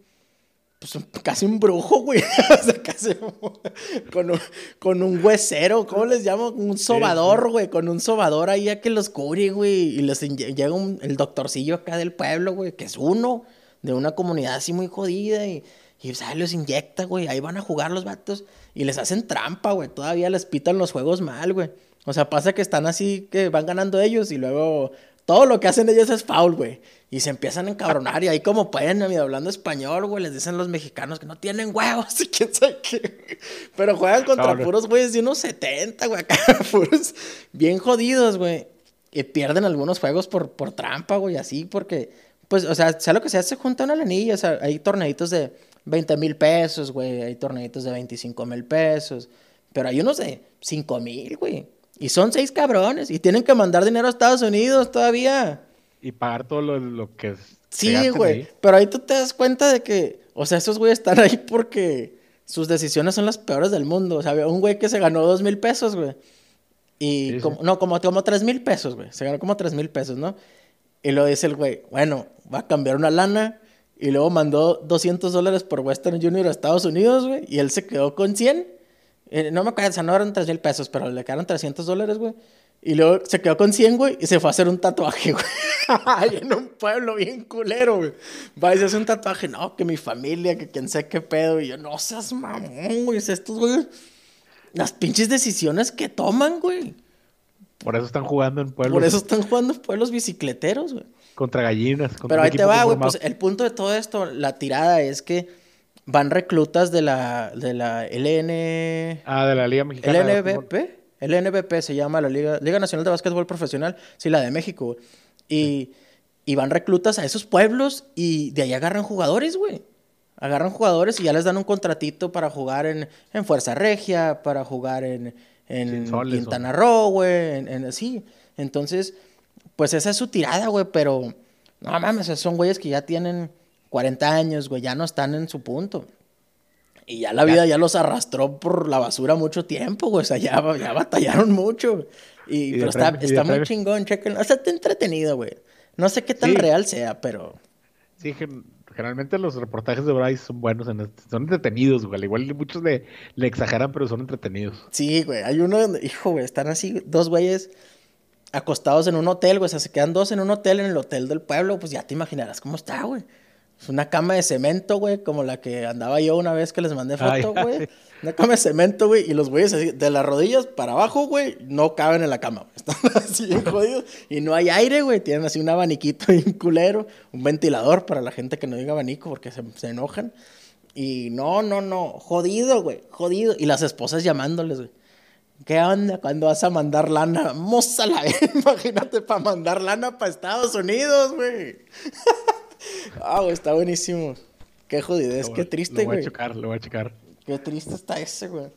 Pues casi un brujo, güey. o sea, casi. con, un, con un huesero, ¿cómo les llamo? Un sobador, güey. Con un sobador ahí a que los cubre, güey. Y les llega el doctorcillo acá del pueblo, güey, que es uno de una comunidad así muy jodida. Y, y o sea, los inyecta, güey. Ahí van a jugar los vatos. Y les hacen trampa, güey. Todavía les pitan los juegos mal, güey. O sea, pasa que están así, que van ganando ellos y luego todo lo que hacen ellos es foul, güey. Y se empiezan a encabronar y ahí como pueden, hablando español, güey, les dicen los mexicanos que no tienen huevos y quién sabe qué. Pero juegan contra puros güeyes de unos 70, güey, acá, puros bien jodidos, güey. Y pierden algunos juegos por, por trampa, güey, así, porque, pues, o sea, sea lo que sea, se juntan a la anilla, o sea, hay torneitos de 20 mil pesos, güey, hay torneitos de 25 mil pesos, pero hay unos de 5 mil, güey. Y son seis cabrones y tienen que mandar dinero a Estados Unidos todavía. Y pagar todo lo, que es. Sí, güey. Pero ahí tú te das cuenta de que, o sea, esos güeyes están ahí porque sus decisiones son las peores del mundo. O sea, había un güey que se ganó dos mil pesos, güey. Y como, no, como, como tres mil pesos, güey. Se ganó como tres mil pesos, ¿no? Y luego dice el güey, bueno, va a cambiar una lana. Y luego mandó 200 dólares por Western Junior a Estados Unidos, güey. Y él se quedó con 100. Eh, no me acuerdo, o sea, no eran 3 mil pesos, pero le quedaron 300 dólares, güey. Y luego se quedó con 100, güey, y se fue a hacer un tatuaje, güey. en un pueblo bien culero, güey. Va y se hace un tatuaje, no, que mi familia, que quien sé qué pedo. Y yo, no seas mamón, güey. Estos, güey, las pinches decisiones que toman, güey. Por eso están jugando en pueblos. Por eso están jugando en pueblos bicicleteros, güey. Contra gallinas. Contra Pero ahí te va, güey. Pues el punto de todo esto, la tirada es que van reclutas de la, de la LN... Ah, de la Liga Mexicana. LNBP. LNBP se llama la Liga, Liga Nacional de Básquetbol Profesional. Sí, la de México. Y, y van reclutas a esos pueblos y de ahí agarran jugadores, güey. Agarran jugadores y ya les dan un contratito para jugar en, en Fuerza Regia, para jugar en, en Quintana Roo, güey. En, sí. Entonces, pues esa es su tirada, güey. Pero, no mames, son güeyes que ya tienen 40 años, güey, ya no están en su punto. Y ya la vida ya, los arrastró por la basura mucho tiempo, güey. O sea, ya, ya batallaron mucho. Y, pero está, está muy chingón, chequen. O sea, está entretenido, güey. No sé qué tan real sea, pero. Sí, generalmente los reportajes de Bryce son buenos, en son entretenidos, güey. Igual muchos le, le exageran, pero son entretenidos. Sí, güey. Hay uno donde, hijo, güey, están así, dos güeyes acostados en un hotel, güey. O sea, se quedan dos en un hotel en el hotel del pueblo. Pues ya te imaginarás cómo está, güey. Es una cama de cemento, güey, como la que andaba yo una vez que les mandé foto, güey. Una cama de cemento, güey, y los güeyes así, de las rodillas para abajo, güey, no caben en la cama. Están así bien jodidos. Y no hay aire, güey. Tienen así un abaniquito bien culero, un ventilador para la gente que no diga abanico porque se, se enojan. Y no, no, no, jodido, güey, jodido. Y las esposas llamándoles, güey. ¿Qué onda cuando vas a mandar lana? Vamos a la imagínate para mandar lana para Estados Unidos, güey. Ah, güey, está buenísimo. Qué jodidez, qué triste, güey. Lo voy a checar, lo voy a checar. Qué triste está ese, güey.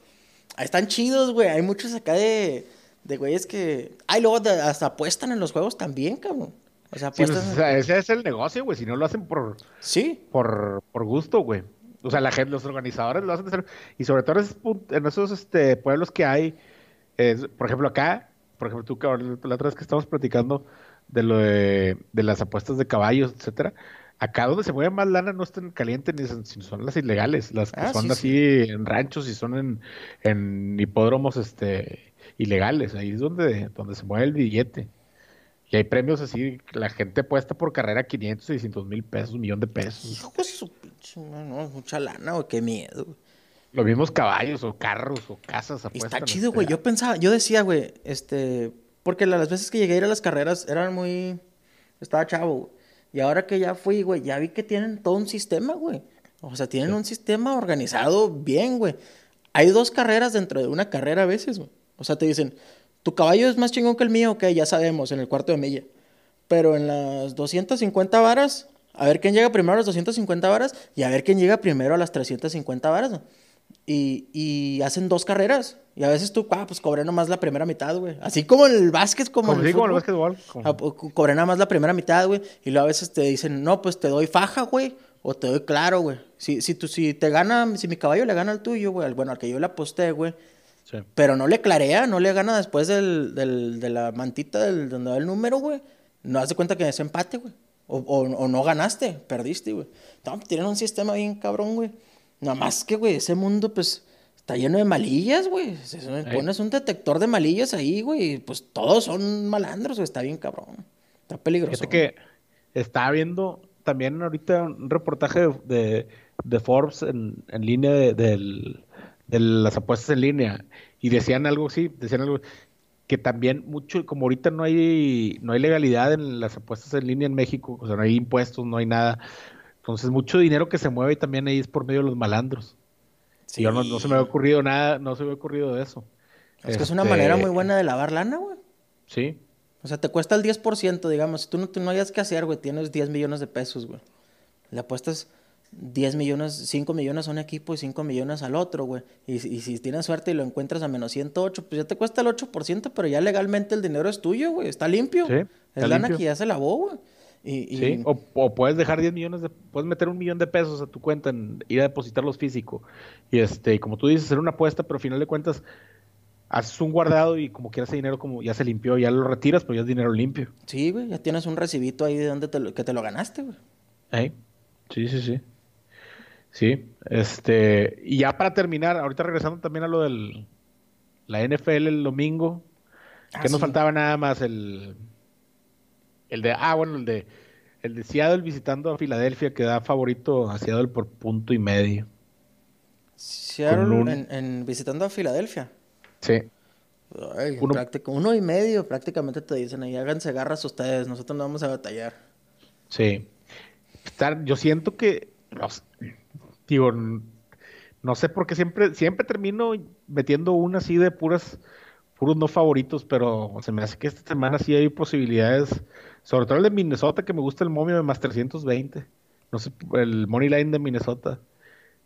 Están chidos, güey. Hay muchos acá de, de güeyes que. Ay, luego hasta apuestan en los juegos también, cabrón. O sea, apuestan. Pues, o sea, ese es el negocio, güey. Si no lo hacen por. Sí. Por, por gusto, güey. O sea, la gente, los organizadores lo hacen. Y sobre todo en esos, este, pueblos que hay. por ejemplo, acá. Por ejemplo, tú, la otra vez que estamos platicando de lo de, de las apuestas de caballos, etcétera acá donde se mueve más lana no están calientes ni son, son las ilegales, las que ah, son así en ranchos y son en, en hipódromos este ilegales, ahí es donde, donde se mueve el billete. Y hay premios así, la gente puesta por carrera 500, 600 mil pesos, un millón de pesos. Hijo de su pinche, no, mucha lana, güey, qué miedo. Los mismos caballos o carros o casas apuestan. Está chido, güey. Yo pensaba, yo decía, güey, este, porque las veces que llegué a ir a las carreras eran muy, estaba chavo, y ahora que ya fui, güey, ya vi que tienen todo un sistema, güey. O sea, tienen un sistema organizado bien, güey. Hay dos carreras dentro de una carrera a veces, güey. O sea, te dicen, tu caballo es más chingón que el mío, ok, ya sabemos, en el cuarto de milla. Pero en las 250 varas a ver quién llega primero a las 250 varas y a ver quién llega primero a las 350 varas. Y, y hacen dos carreras. Y a veces tú, ah, pues cobré nomás la primera mitad, güey. Así como en el básquet, como, Como en el sí, como el fútbol. básquetbol. Ah, como- co- cobré nada más la primera mitad, güey. Y luego a veces te dicen, no, pues te doy faja, güey. O te doy claro, güey. Si, si, tú, si te gana, si mi caballo le gana al tuyo, güey. Bueno, al que yo le aposté, güey. Sí. Pero no le clarea, no le gana después del, del- de la mantita del, donde va el número, güey. No hace cuenta que es empate, güey. O, o, o no ganaste, perdiste, güey. No, tienen un sistema bien cabrón, güey. Nada más que, güey, ese mundo, pues, está lleno de malillas, güey. Pones un detector de malillas ahí, güey, pues todos son malandros, güey. Está bien cabrón. Está peligroso. Fíjate que estaba viendo también ahorita un reportaje de, de, de Forbes en, en línea de, del- de las apuestas en línea y decían algo sí, decían algo que también mucho, como ahorita no hay, no hay legalidad en las apuestas en línea en México, o sea, no hay impuestos, no hay nada. Entonces, mucho dinero que se mueve también ahí es por medio de los malandros. Sí. Y yo no, no se me había ocurrido nada, no se me había ocurrido de eso. Es que es una Este, manera muy buena de lavar lana, güey. Sí, O sea, te cuesta el 10%, digamos. Si tú no, tú no hayas que hacer, güey, tienes 10 millones de pesos, güey. Le apuestas 10 millones, 5 millones a un equipo y 5 millones al otro, güey. Y, si- y si tienes suerte y lo encuentras a menos 108, pues ya te cuesta el 8%, pero ya legalmente el dinero es tuyo, güey. Está limpio. Sí, es lana limpio. que ya se lavó, güey. Y, y- Sí, o, o puedes dejar 10 millones de, puedes meter un millón de pesos a tu cuenta en ir a depositarlos físico. Y este, como tú dices, hacer una apuesta, pero al final de cuentas, haces un guardado y como quieras ese dinero como ya se limpió, ya lo retiras, pero ya es dinero limpio. Sí, güey, ya tienes un recibito ahí de donde te lo, que te lo ganaste, güey. ¿Eh? Sí, sí, sí. Sí, este, y ya para terminar, ahorita regresando también a lo del la NFL el domingo, Ah, que nos sí. faltaba nada más el el de ah, bueno, el de el de Seattle visitando a Filadelfia que da favorito a Seattle por punto y medio. Seattle un- en, en- visitando a Filadelfia. Sí. Ay, Uno- práctico- uno y medio prácticamente te dicen ahí, háganse garras ustedes, nosotros no vamos a batallar. Sí. Estar, yo siento que, digo, no sé por qué siempre, siempre termino metiendo una así de puras, puros no favoritos, pero se me hace que esta semana sí hay posibilidades, sobre todo el de Minnesota, que me gusta el momio de más 320. No sé, el money line de Minnesota.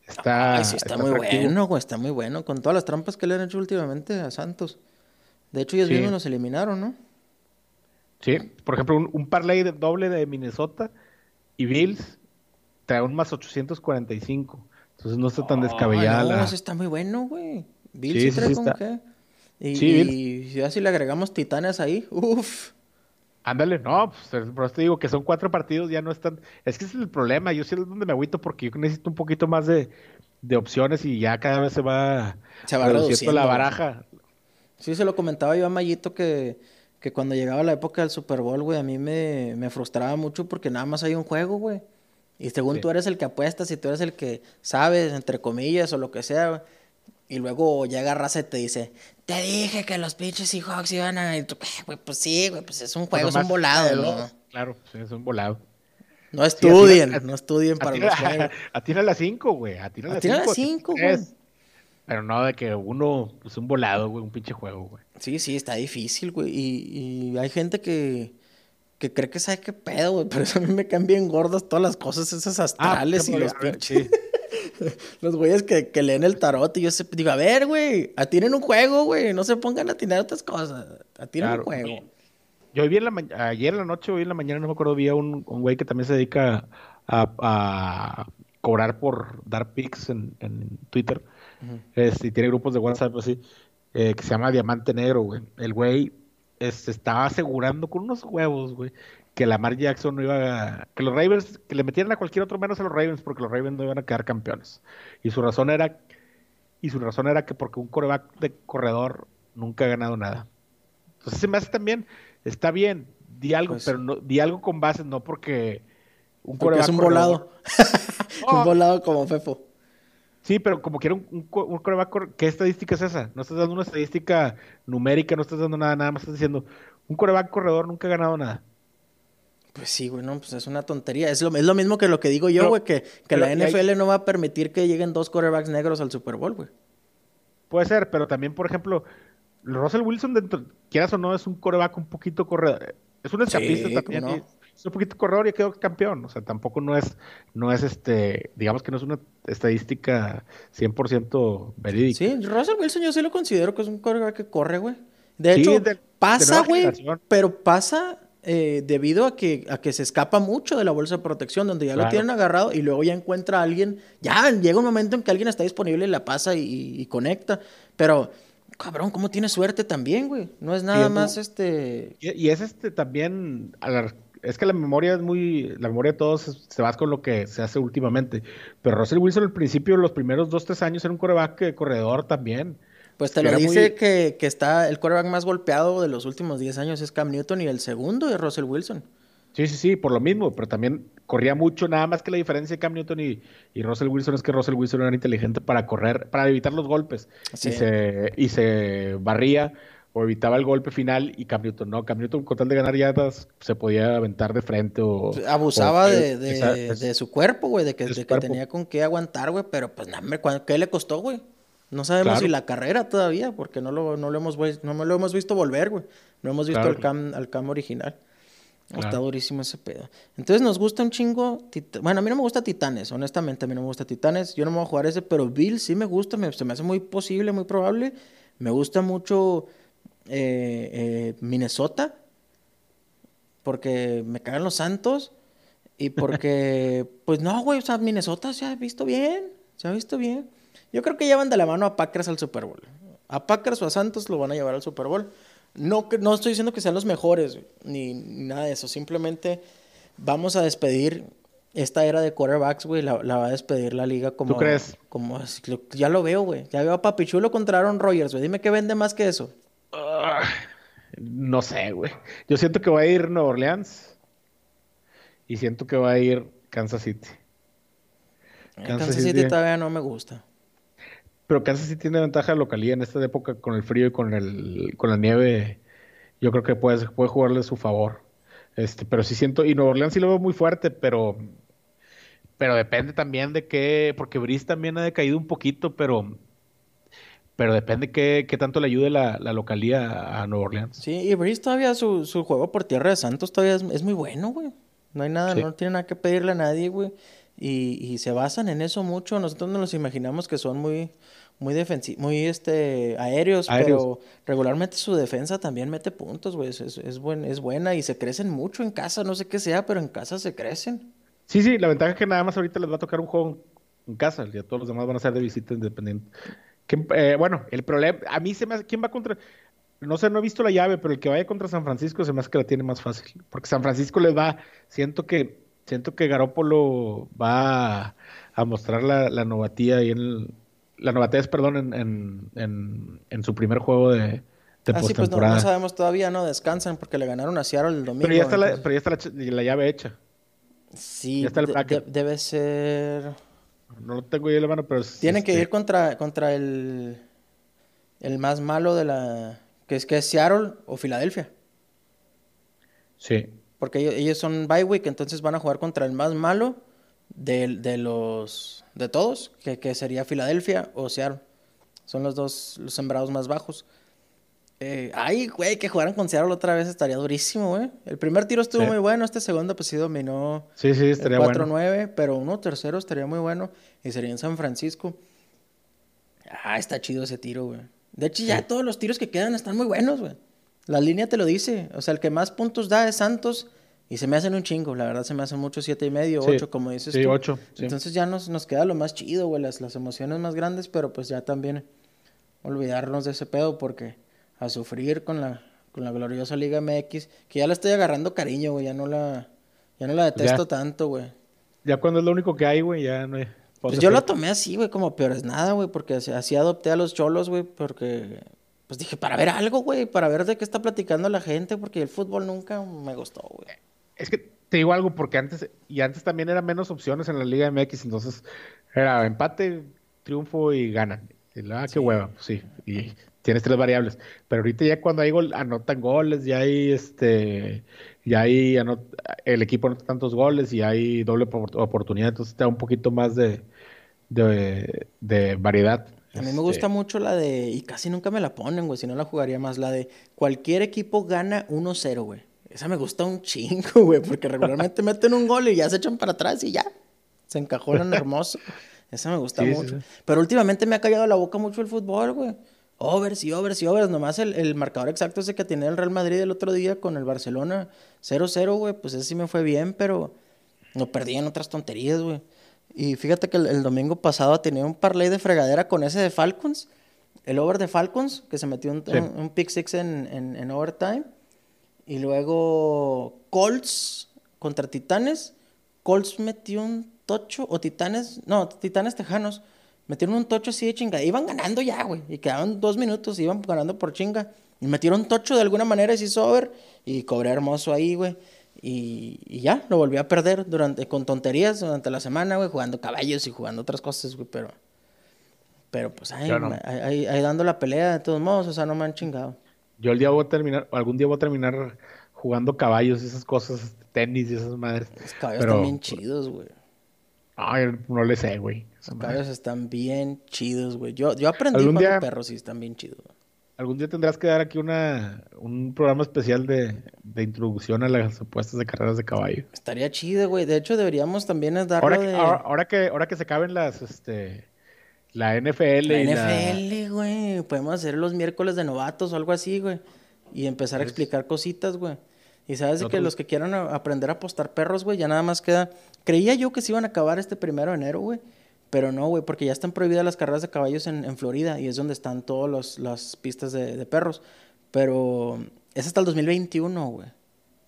Está, Ay, sí, está, muy atractivo. bueno, güey, está muy bueno. Con todas las trampas que le han hecho últimamente a Santos. De hecho, ellos Sí. mismos los eliminaron, ¿no? Sí, por ejemplo, un, un parlay de- doble de Minnesota y Bills trae un más 845. Entonces no está tan descabellada Ay, no, la- está muy bueno, güey. Bill Sí, trae como está. que. Y, Sí, y ya si le agregamos titanes ahí, uff. Ándale, no, pues por eso te digo que son cuatro partidos, ya no están. Es que ese es el problema, yo sí es donde me agüito porque yo necesito un poquito más de, de opciones y ya cada vez se va, Se va reduciendo la baraja. Sí, se lo comentaba yo a Mayito que, que cuando llegaba la época del Super Bowl, güey, a mí me, me frustraba mucho porque nada más hay un juego, güey. Y según Sí. tú eres el que apuestas y tú eres el que sabes, entre comillas, o lo que sea, güey. Y luego llega raza y te dice, te dije que los pinches Seahawks iban a... Y tú, "Eh, güey, pues sí, güey, pues es un juego, es un volado, ¿no? Claro, es un volado. No estudien, atira- no estudien para Atira, los juegos. atira a las cinco, güey. Atira a las Atira a las cinco. cinco, tres. güey. Pero no de que uno, pues un volado, güey, un pinche juego, güey. Sí, sí, está difícil, güey. Y, y hay gente que, que cree que sabe qué pedo, güey. Pero eso a mí me caen bien gordas todas las cosas esas astrales y los pinches. sí. Los güeyes que, que leen el tarot y yo se, digo, a ver, güey, atienen un juego, güey. No se pongan a atinar otras cosas. Atienen Claro. un juego. Yo vi en la ayer en la noche, hoy en la mañana, no me acuerdo, vi a un, un güey que también se dedica a, a cobrar por dar pics en, en Twitter. Este, y tiene grupos de WhatsApp así, eh, que se llama Diamante Negro, güey. El güey este, estaba asegurando con unos huevos, güey, que Lamar Jackson no iba a... Que los Ravens, que le metieran a cualquier otro menos a los Ravens, porque los Ravens no iban a quedar campeones. Y su razón era... Y su razón era que porque un coreback de corredor nunca ha ganado nada. Entonces se me hace también, está bien, di algo, Pues- pero no, di algo con bases, no porque un Porque es un volado. un volado como Fefo. Sí, pero como quiera un, un, un quarterback cor- ¿qué estadística es esa? No estás dando una estadística numérica, no estás dando nada, nada más estás diciendo, un coreback corredor nunca ha ganado nada. Pues sí, güey, no, pues es una tontería. Es lo, es lo mismo que lo que digo yo, güey, que, que la hay- NFL no va a permitir que lleguen dos quarterbacks negros al Super Bowl, güey. Puede ser, pero también, por ejemplo, Russell Wilson, dentro, quieras o no, es un coreback un poquito corredor. Es un escapista Sí, también. no. Es un poquito corredor y quedó campeón. O sea, tampoco no es, no es este, digamos que no es una estadística 100% verídica. Sí, Russell Wilson yo sí lo considero que es un corredor que corre, güey. De hecho, pasa, güey, pero pasa eh, debido a que, a que se escapa mucho de la bolsa de protección, donde ya lo tienen agarrado y luego ya encuentra a alguien. Ya llega un momento en que alguien está disponible y la pasa y, conecta. Pero, cabrón, ¿cómo tiene suerte también, güey? No es nada más este. Y, es este también. es que la memoria es muy. La memoria de todos se va con lo que se hace últimamente. Pero Russell Wilson al principio, los primeros dos, tres años, era un coreback corredor también. Pues te lo dice que, está el quarterback más golpeado de los últimos 10 años es Cam Newton y el segundo es Russell Wilson. Sí, sí, sí, por lo mismo, pero también corría mucho, nada más que la diferencia de Cam Newton y, Russell Wilson es que Russell Wilson era inteligente para correr, para evitar los golpes. Y, se, y se barría o evitaba el golpe final y Cam Newton no. Cam Newton con tal de ganar yardas se podía aventar de frente o... Abusaba de, su cuerpo, güey, de que, tenía con qué aguantar, güey, pero pues nada, ¿qué le costó, güey? No sabemos si la carrera todavía, porque no lo, no lo, hemos, no lo hemos visto volver, güey. No hemos visto al, cam, al cam original. Está durísimo ese pedo. Entonces nos gusta un chingo. Bueno, a mí no me gusta Titanes, honestamente. A mí no me gusta Titanes. Yo no me voy a jugar ese, pero Bill sí me gusta. Me, se me hace muy posible, muy probable. Me gusta mucho eh, eh, Minnesota. Porque me cagan los Santos. Y porque, pues no, güey. O sea, Minnesota se ha visto bien. Se ha visto bien. Yo creo que llevan de la mano a Packers al Super Bowl. A Packers o a Santos lo van a llevar al Super Bowl. No, no estoy diciendo que sean los mejores, ni, nada de eso. Simplemente vamos a despedir esta era de quarterbacks, güey. La, va a despedir la liga como. ¿Tú crees? Como, ya lo veo, güey. Ya veo a Papichulo contra Aaron Rodgers, güey. Dime qué vende más que eso. no sé, güey. Yo siento que va a ir Nueva Orleans. Y siento que va a ir Kansas City. Kansas, City todavía no me gusta. Pero Kansas sí tiene ventaja de localía en esta época con el frío y con el con la nieve. Yo creo que puede, puede jugarle a su favor. Este, pero sí siento, y Nueva Orleans sí lo veo muy fuerte, pero pero depende también de qué, porque Brice también ha decaído un poquito, pero pero depende qué, qué tanto le ayude la, la, localía a Nueva Orleans. Sí, y Brice todavía su, su juego por tierra de Santos todavía es, muy bueno, güey. No hay nada, no tiene nada que pedirle a nadie, güey. Y, y, se basan en eso mucho. Nosotros no nos imaginamos que son muy, muy defensivos, muy este, aéreos, pero regularmente su defensa también mete puntos, güey. Es, es, buen, es buena y se crecen mucho en casa, no sé qué sea, pero en casa se crecen. Sí, sí, la ventaja es que nada más ahorita les va a tocar un juego en casa, ya todos los demás van a ser de visita independiente. Eh, bueno, el problema, a mí se me hace, ¿quién va contra? No sé, no he visto la llave, pero el que vaya contra San Francisco se me hace que la tiene más fácil, porque San Francisco les va, siento que, siento que Garópolo va a, mostrar la, la novatía ahí en el, la novatez, perdón, en, en, en, su primer juego de, de ah, sí, pues no, sabemos todavía, ¿no? Descansan porque le ganaron a Seattle el domingo. Pero ya está, la, pero ya está la, llave hecha. Sí, debe ser... No lo tengo ahí en la mano, pero... Tienen que este ir contra, contra el, el más malo de la... Que es, que es Seattle o Filadelfia. Sí. Porque ellos, ellos son bye week, entonces van a jugar contra el más malo de, de los de todos, que, que, sería Filadelfia o Seattle. Son los dos los sembrados más bajos. Eh, ay, güey, que jugaran con Seattle otra vez estaría durísimo, güey. El primer tiro estuvo muy bueno, este segundo pues sí dominó sí, sí, estaría 4-9, pero uno tercero estaría muy bueno y sería en San Francisco. Ah, está chido ese tiro, güey. De hecho, ya todos los tiros que quedan están muy buenos, güey. La línea te lo dice. O sea, el que más puntos da es Santos y se me hacen un chingo, la verdad se me hacen mucho, siete y medio, ocho, como dices sí, tú. ocho. Entonces ya nos, nos queda lo más chido, güey, las, las emociones más grandes, pero pues ya también olvidarnos de ese pedo porque a sufrir con la, con la gloriosa Liga MX, que ya la estoy agarrando cariño, güey, ya no la, ya no la detesto tanto, güey. Ya cuando es lo único que hay, güey, ya no hay... Pues yo la tomé así, güey, como peor es nada, güey, porque así adopté a los cholos, güey, porque pues dije, para ver algo, güey, para ver de qué está platicando la gente, porque el fútbol nunca me gustó, güey es que te digo algo porque antes, y antes también era menos opciones en la Liga MX, entonces era empate, triunfo y ganan. Y ah, qué hueva, pues sí, y tienes tres variables. Pero ahorita ya cuando hay gol, anotan goles, ya hay este, ya hay el equipo anota tantos goles y hay doble oportunidad, entonces te da un poquito más de, de, variedad. A mí me gusta este mucho la de, y casi nunca me la ponen, güey, si no la jugaría más, la de cualquier equipo gana 1-0, güey Esa me gusta un chingo, güey, porque regularmente meten un gol y ya se echan para atrás y ya. Se encajonan hermoso. Esa me gusta mucho. Pero últimamente me ha callado la boca mucho el fútbol, güey. Overs y overs y overs. Nomás el, el marcador exacto ese que tenía el Real Madrid el otro día con el Barcelona 0-0, güey. Pues ese sí me fue bien, pero no perdí en otras tonterías, güey. Y fíjate que el, domingo pasado tenía un parlay de fregadera con ese de Falcons. El over de Falcons, que se metió un, un, pick six en, en, en overtime. Y luego Colts contra Titanes. Colts metió un tocho, o Titanes, no, Titanes Tejanos. Metieron un tocho así de chinga. Iban ganando ya, güey. Y quedaban dos minutos, iban ganando por chinga. Y metieron tocho de alguna manera, se hizo over. Y cobré hermoso ahí, güey. Y, ya, lo volví a perder durante, con tonterías durante la semana, güey, jugando caballos y jugando otras cosas, güey, pero. Pero pues ahí, ahí, dando la pelea de todos modos, o sea, no me han chingado. Yo el día voy a terminar, algún día voy a terminar jugando caballos y esas cosas, tenis y esas madres. Los caballos están bien chidos, güey. Ay, no le sé, güey. Los caballos están bien chidos, güey. Yo, yo aprendí con día... perros y están bien chidos. Algún día tendrás que dar aquí una, un programa especial de, de introducción a las apuestas de carreras de caballo. Estaría chido, güey. De hecho, deberíamos también darle ahora, que, ahora, que, ahora que se acaben las, este, la NFL la NFL, güey. Podemos hacer los miércoles de novatos o algo así, güey. Y empezar a explicar cositas, güey. Y sabes que los que quieran aprender a apostar perros, güey, ya nada más queda. Creía yo que se iban a acabar este primero de enero, güey. Pero no, güey, porque ya están prohibidas las carreras de caballos en, Florida y es donde están todas las pistas de, perros. Pero es hasta el 2021, güey.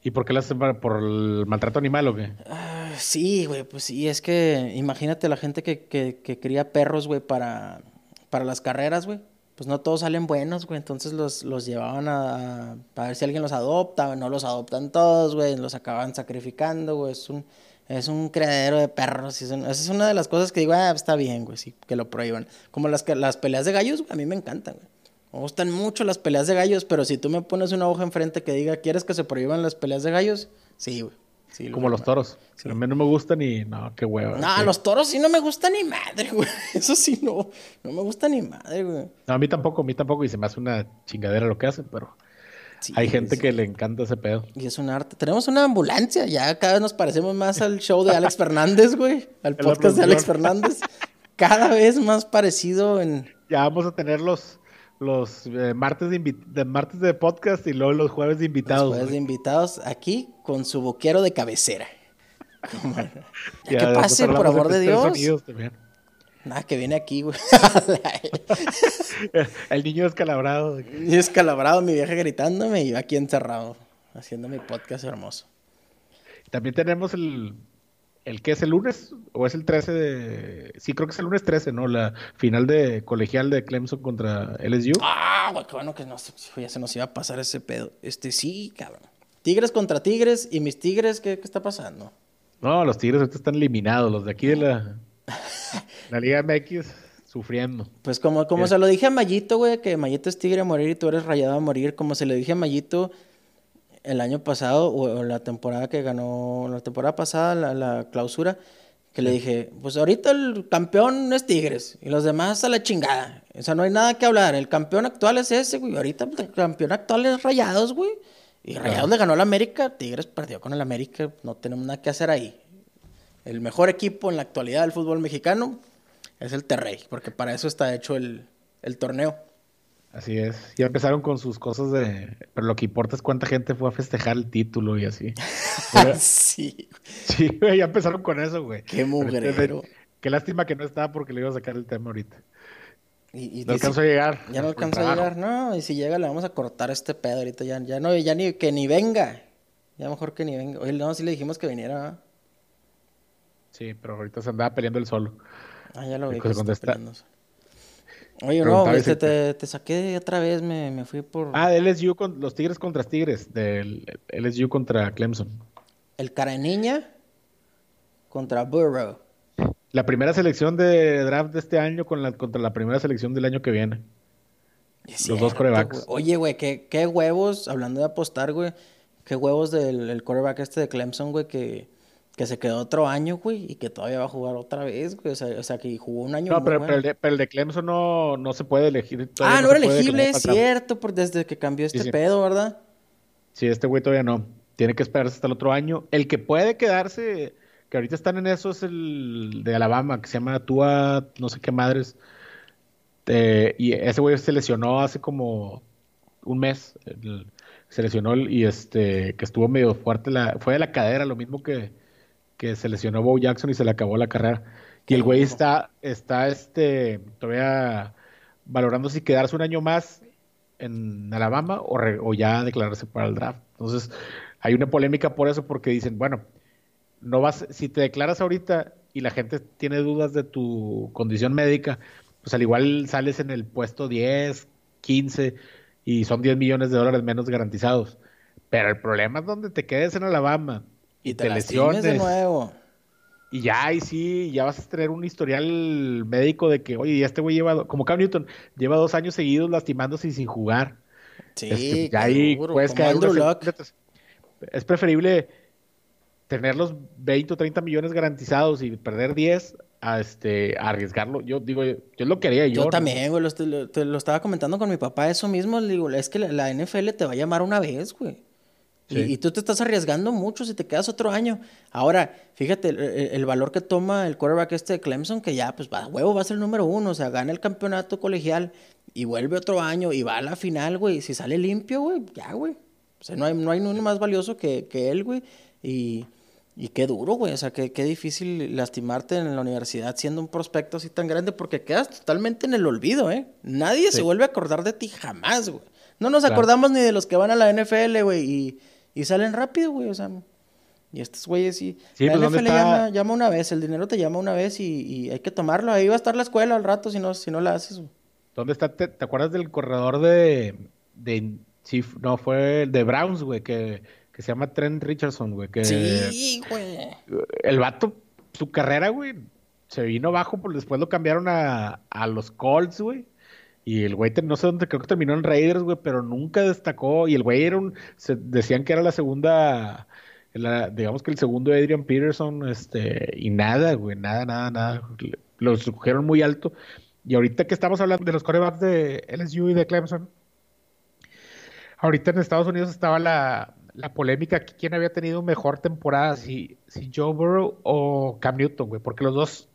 ¿Y por qué las hacen por el maltrato animal o qué? Ah, sí, güey, pues sí, es que imagínate la gente que, que, cría perros, güey, para, para las carreras, güey. Pues no todos salen buenos, güey. Entonces los, los llevaban a, a, ver si alguien los adopta, no los adoptan todos, güey. Los acaban sacrificando, güey. Es un, es un criadero de perros. esa es una de las cosas que digo, ah, está bien, güey, sí, que lo prohíban. Como las, las peleas de gallos, a mí me encantan, güey. Me gustan mucho las peleas de gallos, pero si tú me pones una hoja enfrente que diga, ¿quieres que se prohíban las peleas de gallos? Sí, güey. Sí, Como los toros. A mí no me gustan ni. No, qué hueva. No, los toros sí no me gustan ni madre, güey. Eso sí no. No me gusta ni madre, güey. No, a mí tampoco, a mí tampoco. Y se me hace una chingadera lo que hacen, pero. Hay gente que le encanta ese pedo. Y es un arte. Tenemos una ambulancia, ya cada vez nos parecemos más al show de Alex Fernández, güey. Al podcast de Alex Fernández. Cada vez más parecido en. Ya vamos a tener los, los eh, martes, de martes de podcast y luego los jueves de invitados. Los jueves de invitados aquí con su boquero de cabecera. ya, que pase, por amor de Dios. Nada, que viene aquí, güey. el niño descalabrado. El niño descalabrado, mi vieja gritándome y yo aquí encerrado, haciendo mi podcast hermoso. También tenemos el, el que es el lunes, o es el 13 de... Sí, creo que es el lunes 13, ¿no? La final de colegial de Clemson contra LSU. Ah, güey, qué bueno que no, ya se nos iba a pasar ese pedo. Este, sí, cabrón. Tigres contra Tigres, y mis Tigres, ¿qué, qué está pasando? No, los Tigres ahorita están eliminados, los de aquí de la la Liga MX sufriendo. Pues como, como se lo dije a Mayito, güey, que Mayito es tigre a morir y tú eres rayado a morir, como se le dije a Mayito el año pasado, o, la temporada que ganó, la temporada pasada, la, clausura, que le dije, pues ahorita el campeón es Tigres y los demás a la chingada. O sea, no hay nada que hablar. El campeón actual es ese, güey. Ahorita el campeón actual es Rayados, güey. Y Rayados le ganó al América, Tigres perdió con el América, no tenemos nada que hacer ahí el mejor equipo en la actualidad del fútbol mexicano es el Terrey, porque para eso está hecho el, torneo. Así es. Ya empezaron con sus cosas de. Pero lo que importa es cuánta gente fue a festejar el título y así. sí. Sí, güey, ya empezaron con eso, güey. Qué mugrero. Qué lástima que no estaba porque le iba a sacar el tema ahorita. Y, no alcanzó a llegar. Ya no alcanzó a llegar, no. Y si llega, le vamos a cortar este pedo ahorita. Ya, ya no, ya ni que ni venga. Ya mejor que ni venga. Oye, no, sí le dijimos que viniera. Sí, pero ahorita se andaba peleando el solo. Ah, ya lo vi. Que se Oye, no, este, te, te, saqué otra vez, me, me, fui por... Ah, de LSU con los Tigres contra Tigres, del LSU contra Clemson. El cara niña contra Burrow. La primera selección de draft de este año con la, contra la primera selección del año que viene. los dos corebacks. Oye, güey, ¿qué, qué huevos, hablando de apostar, güey, qué huevos del coreback este de Clemson, güey, que que se quedó otro año, güey, y que todavía va a jugar otra vez, güey. O sea, que jugó un año. No, pero, el de, Clemson no, no se puede elegir. Ah, no, era elegible, es cierto, por, desde que cambió este pedo, ¿verdad? Sí, este güey todavía no. tiene que esperarse hasta el otro año. El que puede quedarse, que ahorita están en eso, es el de Alabama, que se llama Tua, no sé qué madres. Eh, y ese güey se lesionó hace como un mes. se lesionó y este, que estuvo medio fuerte, la, fue de la cadera, lo mismo que, que se lesionó Bo Jackson y se le acabó la carrera. Y el güey está, está este, todavía valorando si quedarse un año más en Alabama o, o ya declararse para el draft. Entonces, hay una polémica por eso, porque dicen, bueno, no vas, si te declaras ahorita y la gente tiene dudas de tu condición médica, pues al igual sales en el puesto 10, 15 y son 10 millones de dólares menos garantizados. Pero el problema es donde te quedes en Alabama y te, lesiones de nuevo. Y ya, y sí, ya vas a tener un historial médico de que, oye, ya este güey lleva, como Cam Newton, lleva dos años seguidos lastimándose y sin jugar. Sí, este, ya ahí puedes caer Es preferible tener los 20 o 30 millones garantizados y perder 10 a este arriesgarlo. Yo digo, yo lo quería yo. Yo también, güey, lo, te lo estaba comentando con mi papá eso mismo, le digo, es que la NFL te va a llamar una vez, güey. Y, tú te estás arriesgando mucho si te quedas otro año. Ahora, fíjate, el, valor que toma el quarterback este de Clemson, que ya, pues, va, huevo, va a ser el número uno. O sea, gana el campeonato colegial y vuelve otro año y va a la final, güey. Si sale limpio, güey, ya, güey. O sea, no hay, no hay uno más valioso que, que él, güey. Y, y qué duro, güey. O sea, qué, qué difícil lastimarte en la universidad siendo un prospecto así tan grande porque quedas totalmente en el olvido, ¿eh? Nadie se vuelve a acordar de ti jamás, güey. No nos acordamos ni de los que van a la NFL, güey. Y y salen rápido, güey, o sea. Y estos güeyes sí. sí la pues, NFL llama, llama, una vez, el dinero te llama una vez y, hay que tomarlo. Ahí va a estar la escuela al rato si no, si no la haces. ¿Dónde está? Te, acuerdas del corredor de, de. Sí, no, fue el de Browns, güey, que, que se llama Trent Richardson, güey. Que, sí, güey. El vato, su carrera, güey, se vino bajo, pues después lo cambiaron a, a los Colts, güey. Y el güey, no sé dónde, creo que terminó en Raiders, güey, pero nunca destacó. Y el güey era un, se, decían que era la segunda, digamos que el segundo Adrian Peterson, este, y nada, güey, nada, nada, nada. Lo escogieron muy alto. Y ahorita que estamos hablando de los corebacks de LSU y de Clemson, ahorita en Estados Unidos estaba la, la polémica quién había tenido mejor temporada, si, si Joe Burrow o Cam Newton, güey, porque los dos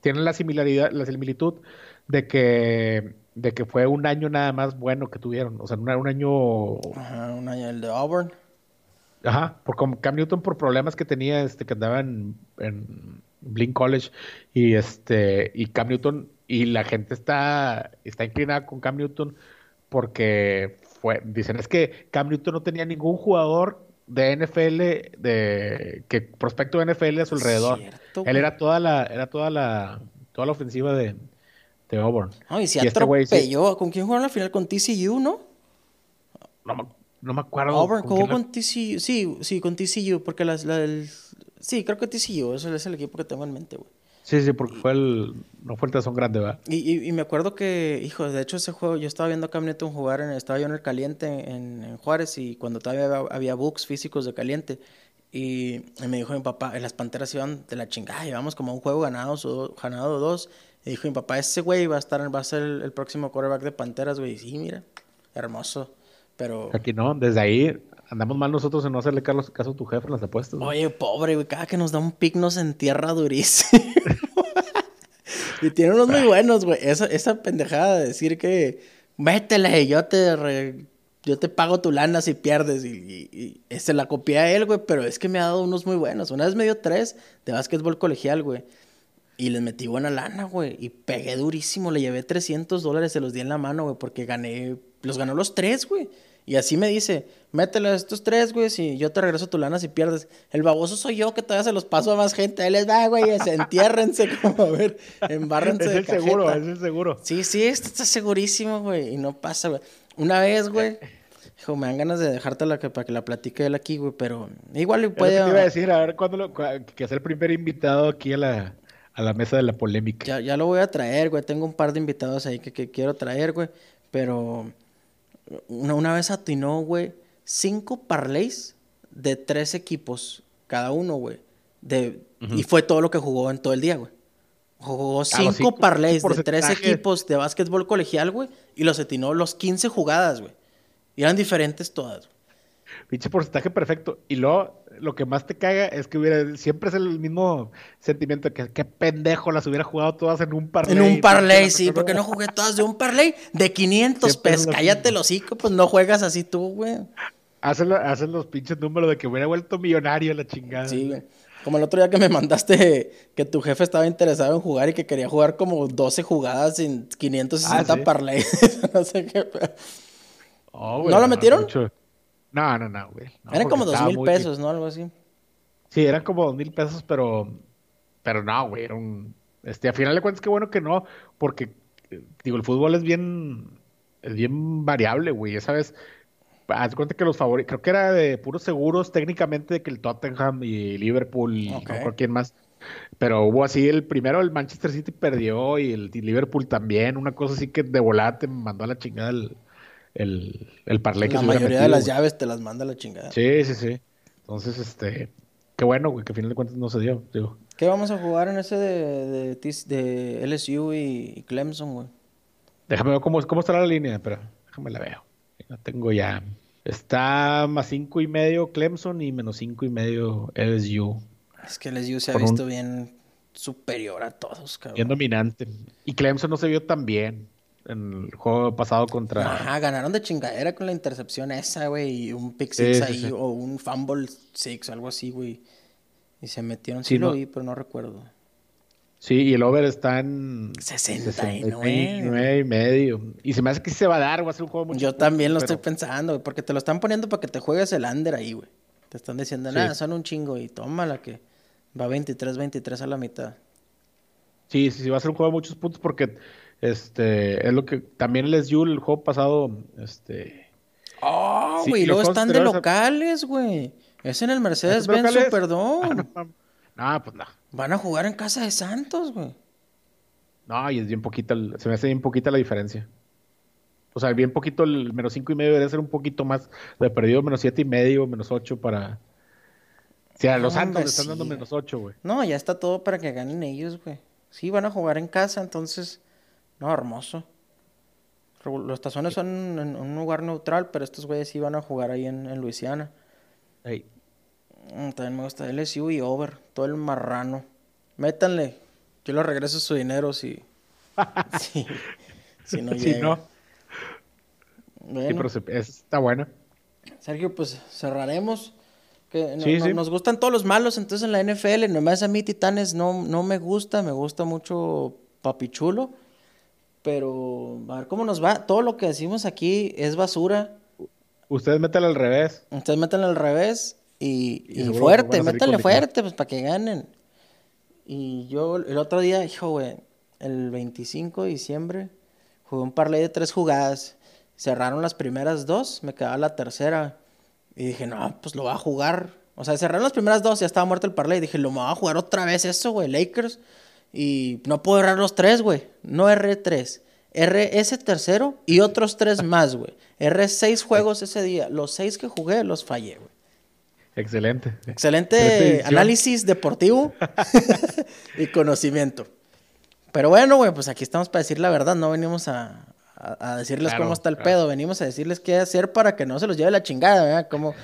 tienen la similaridad, la similitud de que de que fue un año nada más bueno que tuvieron. O sea, un, un año. Ajá, un año el de Auburn. Ajá, por Cam Newton por problemas que tenía, este, que andaba en, en Blink College. Y este, y Cam Newton, y la gente está, está inclinada con Cam Newton porque fue, dicen, es que Cam Newton no tenía ningún jugador de NFL, de que prospecto de NFL a su alrededor. Él era toda la, era toda la, toda la ofensiva de, de Auburn. No, y si este atropelló. ¿Con quién jugaron la final? Con TCU, ¿no? No, no me acuerdo. Auburn jugó con, TCU. Sí, sí, con TCU. Porque la, Sí, creo que TCU. Ese es el equipo que tengo en mente, güey. Sí, sí, porque fue el. No fue el tazón grande, ¿verdad? Y, y, me acuerdo que, hijo, de hecho, ese juego. Yo estaba viendo a Cam Newton jugar. En, estaba yo en el caliente en, Juárez. Y cuando todavía había, había books físicos de caliente. Y, me dijo mi papá, las panteras iban de la chingada, llevamos como un juego ganado, ganado dos, y dijo mi papá, ese güey va a estar, va a ser el, próximo quarterback de Panteras, güey. Sí, mira, hermoso. Pero. Aquí no, desde ahí andamos mal nosotros en no hacerle caso, a tu jefe en las apuestas. Oye, pobre, güey, cada que nos da un pick nos entierra durísimo. y tiene unos muy buenos, güey. Esa, esa pendejada de decir que métele, yo te yo te pago tu lana si pierdes. Y, y, se la copié a él, güey, pero es que me ha dado unos muy buenos. Una vez me dio tres de básquetbol colegial, güey. Y les metí buena lana, güey. Y pegué durísimo. Le llevé 300 dólares, se los di en la mano, güey, porque gané. Los ganó los tres, güey. Y así me dice, métele a estos tres, güey, si yo te regreso tu lana si pierdes. El baboso soy yo que todavía se los paso a más gente. Ahí les va, güey, se entiérrense, como a ver, embárrense es el seguro, es el seguro. Sí, sí, esto está segurísimo, güey, y no pasa, güey. Una vez, güey, Hijo, me dan ganas de dejártela que, para que la platique él aquí, güey, pero igual puede... te iba a decir, a ver, cuándo lo, que es el primer invitado aquí a la, a la mesa de la polémica. Ya, ya lo voy a traer, güey. Tengo un par de invitados ahí que, quiero traer, güey. Pero una, una vez atinó, güey, cinco parlays de tres equipos cada uno, güey. De, Y fue todo lo que jugó en todo el día, güey. Jugó cinco, parlays de tres equipos de básquetbol colegial, güey. Y los atinó los 15 jugadas, güey. Y eran diferentes todas. Pinche porcentaje perfecto. Y luego, lo que más te caga es que hubiera, siempre es el mismo sentimiento que qué pendejo las hubiera jugado todas en un parlay. En un parlay, sí, porque no jugué todas de un parlay de 500 pesos. Cállate los hocico, pues no juegas así tú, güey. Hacen, hacen los pinches números de que hubiera vuelto millonario la chingada. Sí, güey. Como el otro día que me mandaste que tu jefe estaba interesado en jugar y que quería jugar como 12 jugadas en 560 ah, parlays. no sé qué. Oh, ¿No lo metieron? No, no, no, güey. eran como dos mil pesos, ¿no? Algo así. Sí, eran como dos mil pesos, pero. Pero no, güey. Era un. Este, a final de cuentas, qué bueno que no, porque, eh, digo, el fútbol es bien. Es bien variable, güey. Esa vez. Haz cuenta que los favoritos. Creo que era de puros seguros técnicamente de que el Tottenham y Liverpool y no creo quién más. Pero hubo así el primero, el Manchester City perdió y el Liverpool también. Una cosa así que de volada te mandó a la chingada el el, el parlay que La mayoría de las llaves te las manda la chingada. Sí, sí, sí. Entonces, este, qué bueno, güey, que al final de cuentas no se dio, digo. ¿Qué vamos a jugar en ese de, de, LSU y, Clemson, güey? Déjame ver cómo, cómo estará la línea, pero déjame la veo. La tengo ya. Está más cinco y medio Clemson y menos cinco y medio LSU. Es que LSU se ha visto bien superior a todos, cabrón. Bien dominante. Y Clemson no se vio tan bien en el juego pasado contra. Ajá, ganaron de chingadera con la intercepción esa, güey, y un pick six ahí, o un fumble six, algo así, güey. Y se metieron, sí, lo vi, pero no recuerdo. Sí, y el over está en 69. y medio. Y se me hace que se va a dar, va a ser un juego muy Yo también lo estoy pensando, güey, porque te lo están poniendo para que te juegues el under ahí, güey. Te están diciendo, nada, son un chingo y tómala que va 23-23 a la mitad. Sí, sí, sí, va a ser un juego de muchos puntos porque este, es lo que también les dio el juego pasado, este... Oh, güey, luego están de locales, güey. Es en el Mercedes-Benz perdón. Ah, no, pues no. Van a jugar en casa de Santos, güey. No, y es bien poquita, se me hace bien poquita la diferencia. O sea, bien poquito, el menos cinco y medio debería ser un poquito más. De perdido menos siete y medio, menos ocho para. Si a los Santos le están dando menos ocho, güey. No, ya está todo para que ganen ellos, güey. Sí, van a jugar en casa, entonces no, hermoso. Los tazones son en un lugar neutral, pero estos güeyes iban a jugar ahí en, Luisiana. Mm, también me gusta LSU y over, todo el marrano. Métanle. Yo le regreso su dinero si. si, si, no llega. no. Bueno. Sí, pero está bueno. Sergio, pues cerraremos. Que Nos gustan todos los malos, entonces en la NFL, nomás a mí Titanes no, no me gusta, me gusta mucho Papichulo. Pero a ver cómo nos va. Todo lo que decimos aquí es basura. Ustedes métanle al revés. Ustedes métanle al revés y, fuerte, métanle fuerte, pues para que ganen. Y yo el otro día, hijo, güey, el 25 de diciembre, jugué un parlay de tres jugadas. Cerraron las primeras dos, me quedaba la tercera. Y dije, no, pues lo voy a jugar. O sea, cerraron las primeras dos, ya estaba muerto el parlay. Dije, lo voy a jugar otra vez eso, güey, Lakers. Y no puedo errar los tres, güey. No R3. R ese tercero y otros tres más, güey. R seis juegos ese día. Los seis que jugué los fallé, güey. Excelente. Excelente análisis deportivo y conocimiento. Pero bueno, güey, pues aquí estamos para decir la verdad. No venimos a, decirles cómo está el pedo. Venimos a decirles qué hacer para que no se los lleve la chingada, ¿verdad? Como,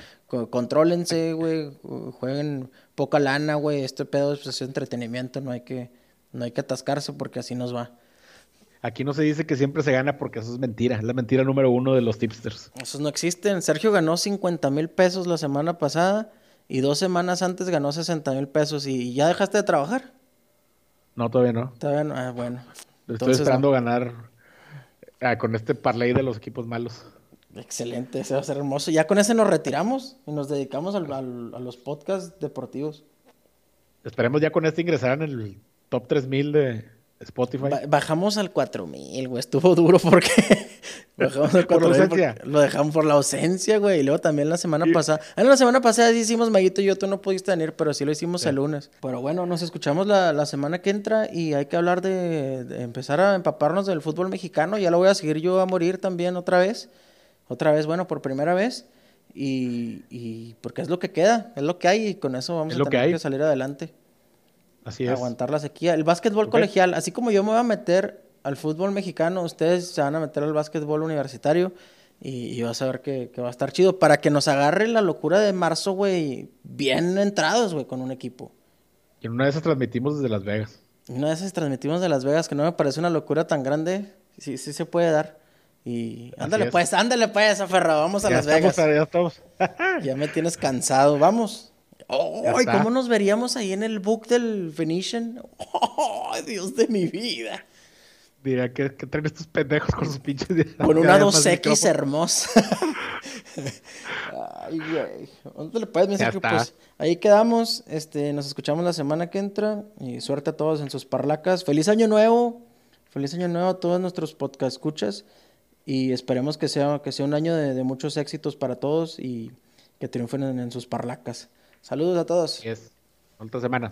contrólense, güey. Jueguen poca lana, güey. Este pedo pues, es entretenimiento. No hay que no hay que atascarse porque así nos va. Aquí no se dice que siempre se gana porque eso es mentira. Es la mentira número uno de los tipsters. Esos no existen. Sergio ganó 50 mil pesos la semana pasada y dos semanas antes ganó 60 mil pesos. ¿Y ya dejaste de trabajar? No, todavía no. Todavía no. Ah, bueno. Estoy esperando ganar ah, con este parlay de los equipos malos. Excelente, ese va a ser hermoso. Ya con ese nos retiramos y nos dedicamos a los podcasts deportivos. Esperemos ya con este ingresar en el top 3000 de Spotify. bajamos al 4000, güey. Estuvo duro porque. bajamos al 4000 lo dejamos por la ausencia, güey. Y luego también la semana pasada. Ah, la semana pasada sí hicimos Maguito y yo, tú no pudiste venir, pero sí lo hicimos el lunes. Pero bueno, nos escuchamos la, semana que entra y hay que hablar de, empezar a empaparnos del fútbol mexicano. Ya lo voy a seguir yo a morir también otra vez. Otra vez, bueno, por primera vez. Y, y porque es lo que queda, es lo que hay y con eso vamos a tener que salir adelante. Así es. Aguantar la sequía. El básquetbol colegial, así como yo me voy a meter al fútbol mexicano, ustedes se van a meter al básquetbol universitario Y, vas a ver que, va a estar chido para que nos agarre la locura de marzo, güey, bien entrados, güey, con un equipo. Y en una de esas transmitimos desde Las Vegas. una de esas transmitimos de Las Vegas, que no me parece una locura tan grande. Sí, sí se puede dar. Y ándale pues, ándale pues, aferrado, vamos a Las Vegas. Ya estamos. ya me tienes cansado, vamos. ¡Ay, cómo nos veríamos ahí en el book del Venetian! ¡Oh, Dios de mi vida! Diría que, que traen estos pendejos con sus pinches. Con una 2X hermosa. Ay, güey. ¿Dónde le puedes decir pues ahí quedamos. Este, nos escuchamos la semana que entra. Y suerte a todos en sus parlacas. ¡Feliz año nuevo! Feliz año nuevo a todos nuestros podcast escuchas. Y esperemos que sea, que sea un año de, muchos éxitos para todos y que triunfen en, sus parlacas. Saludos a todos. Es. Semana.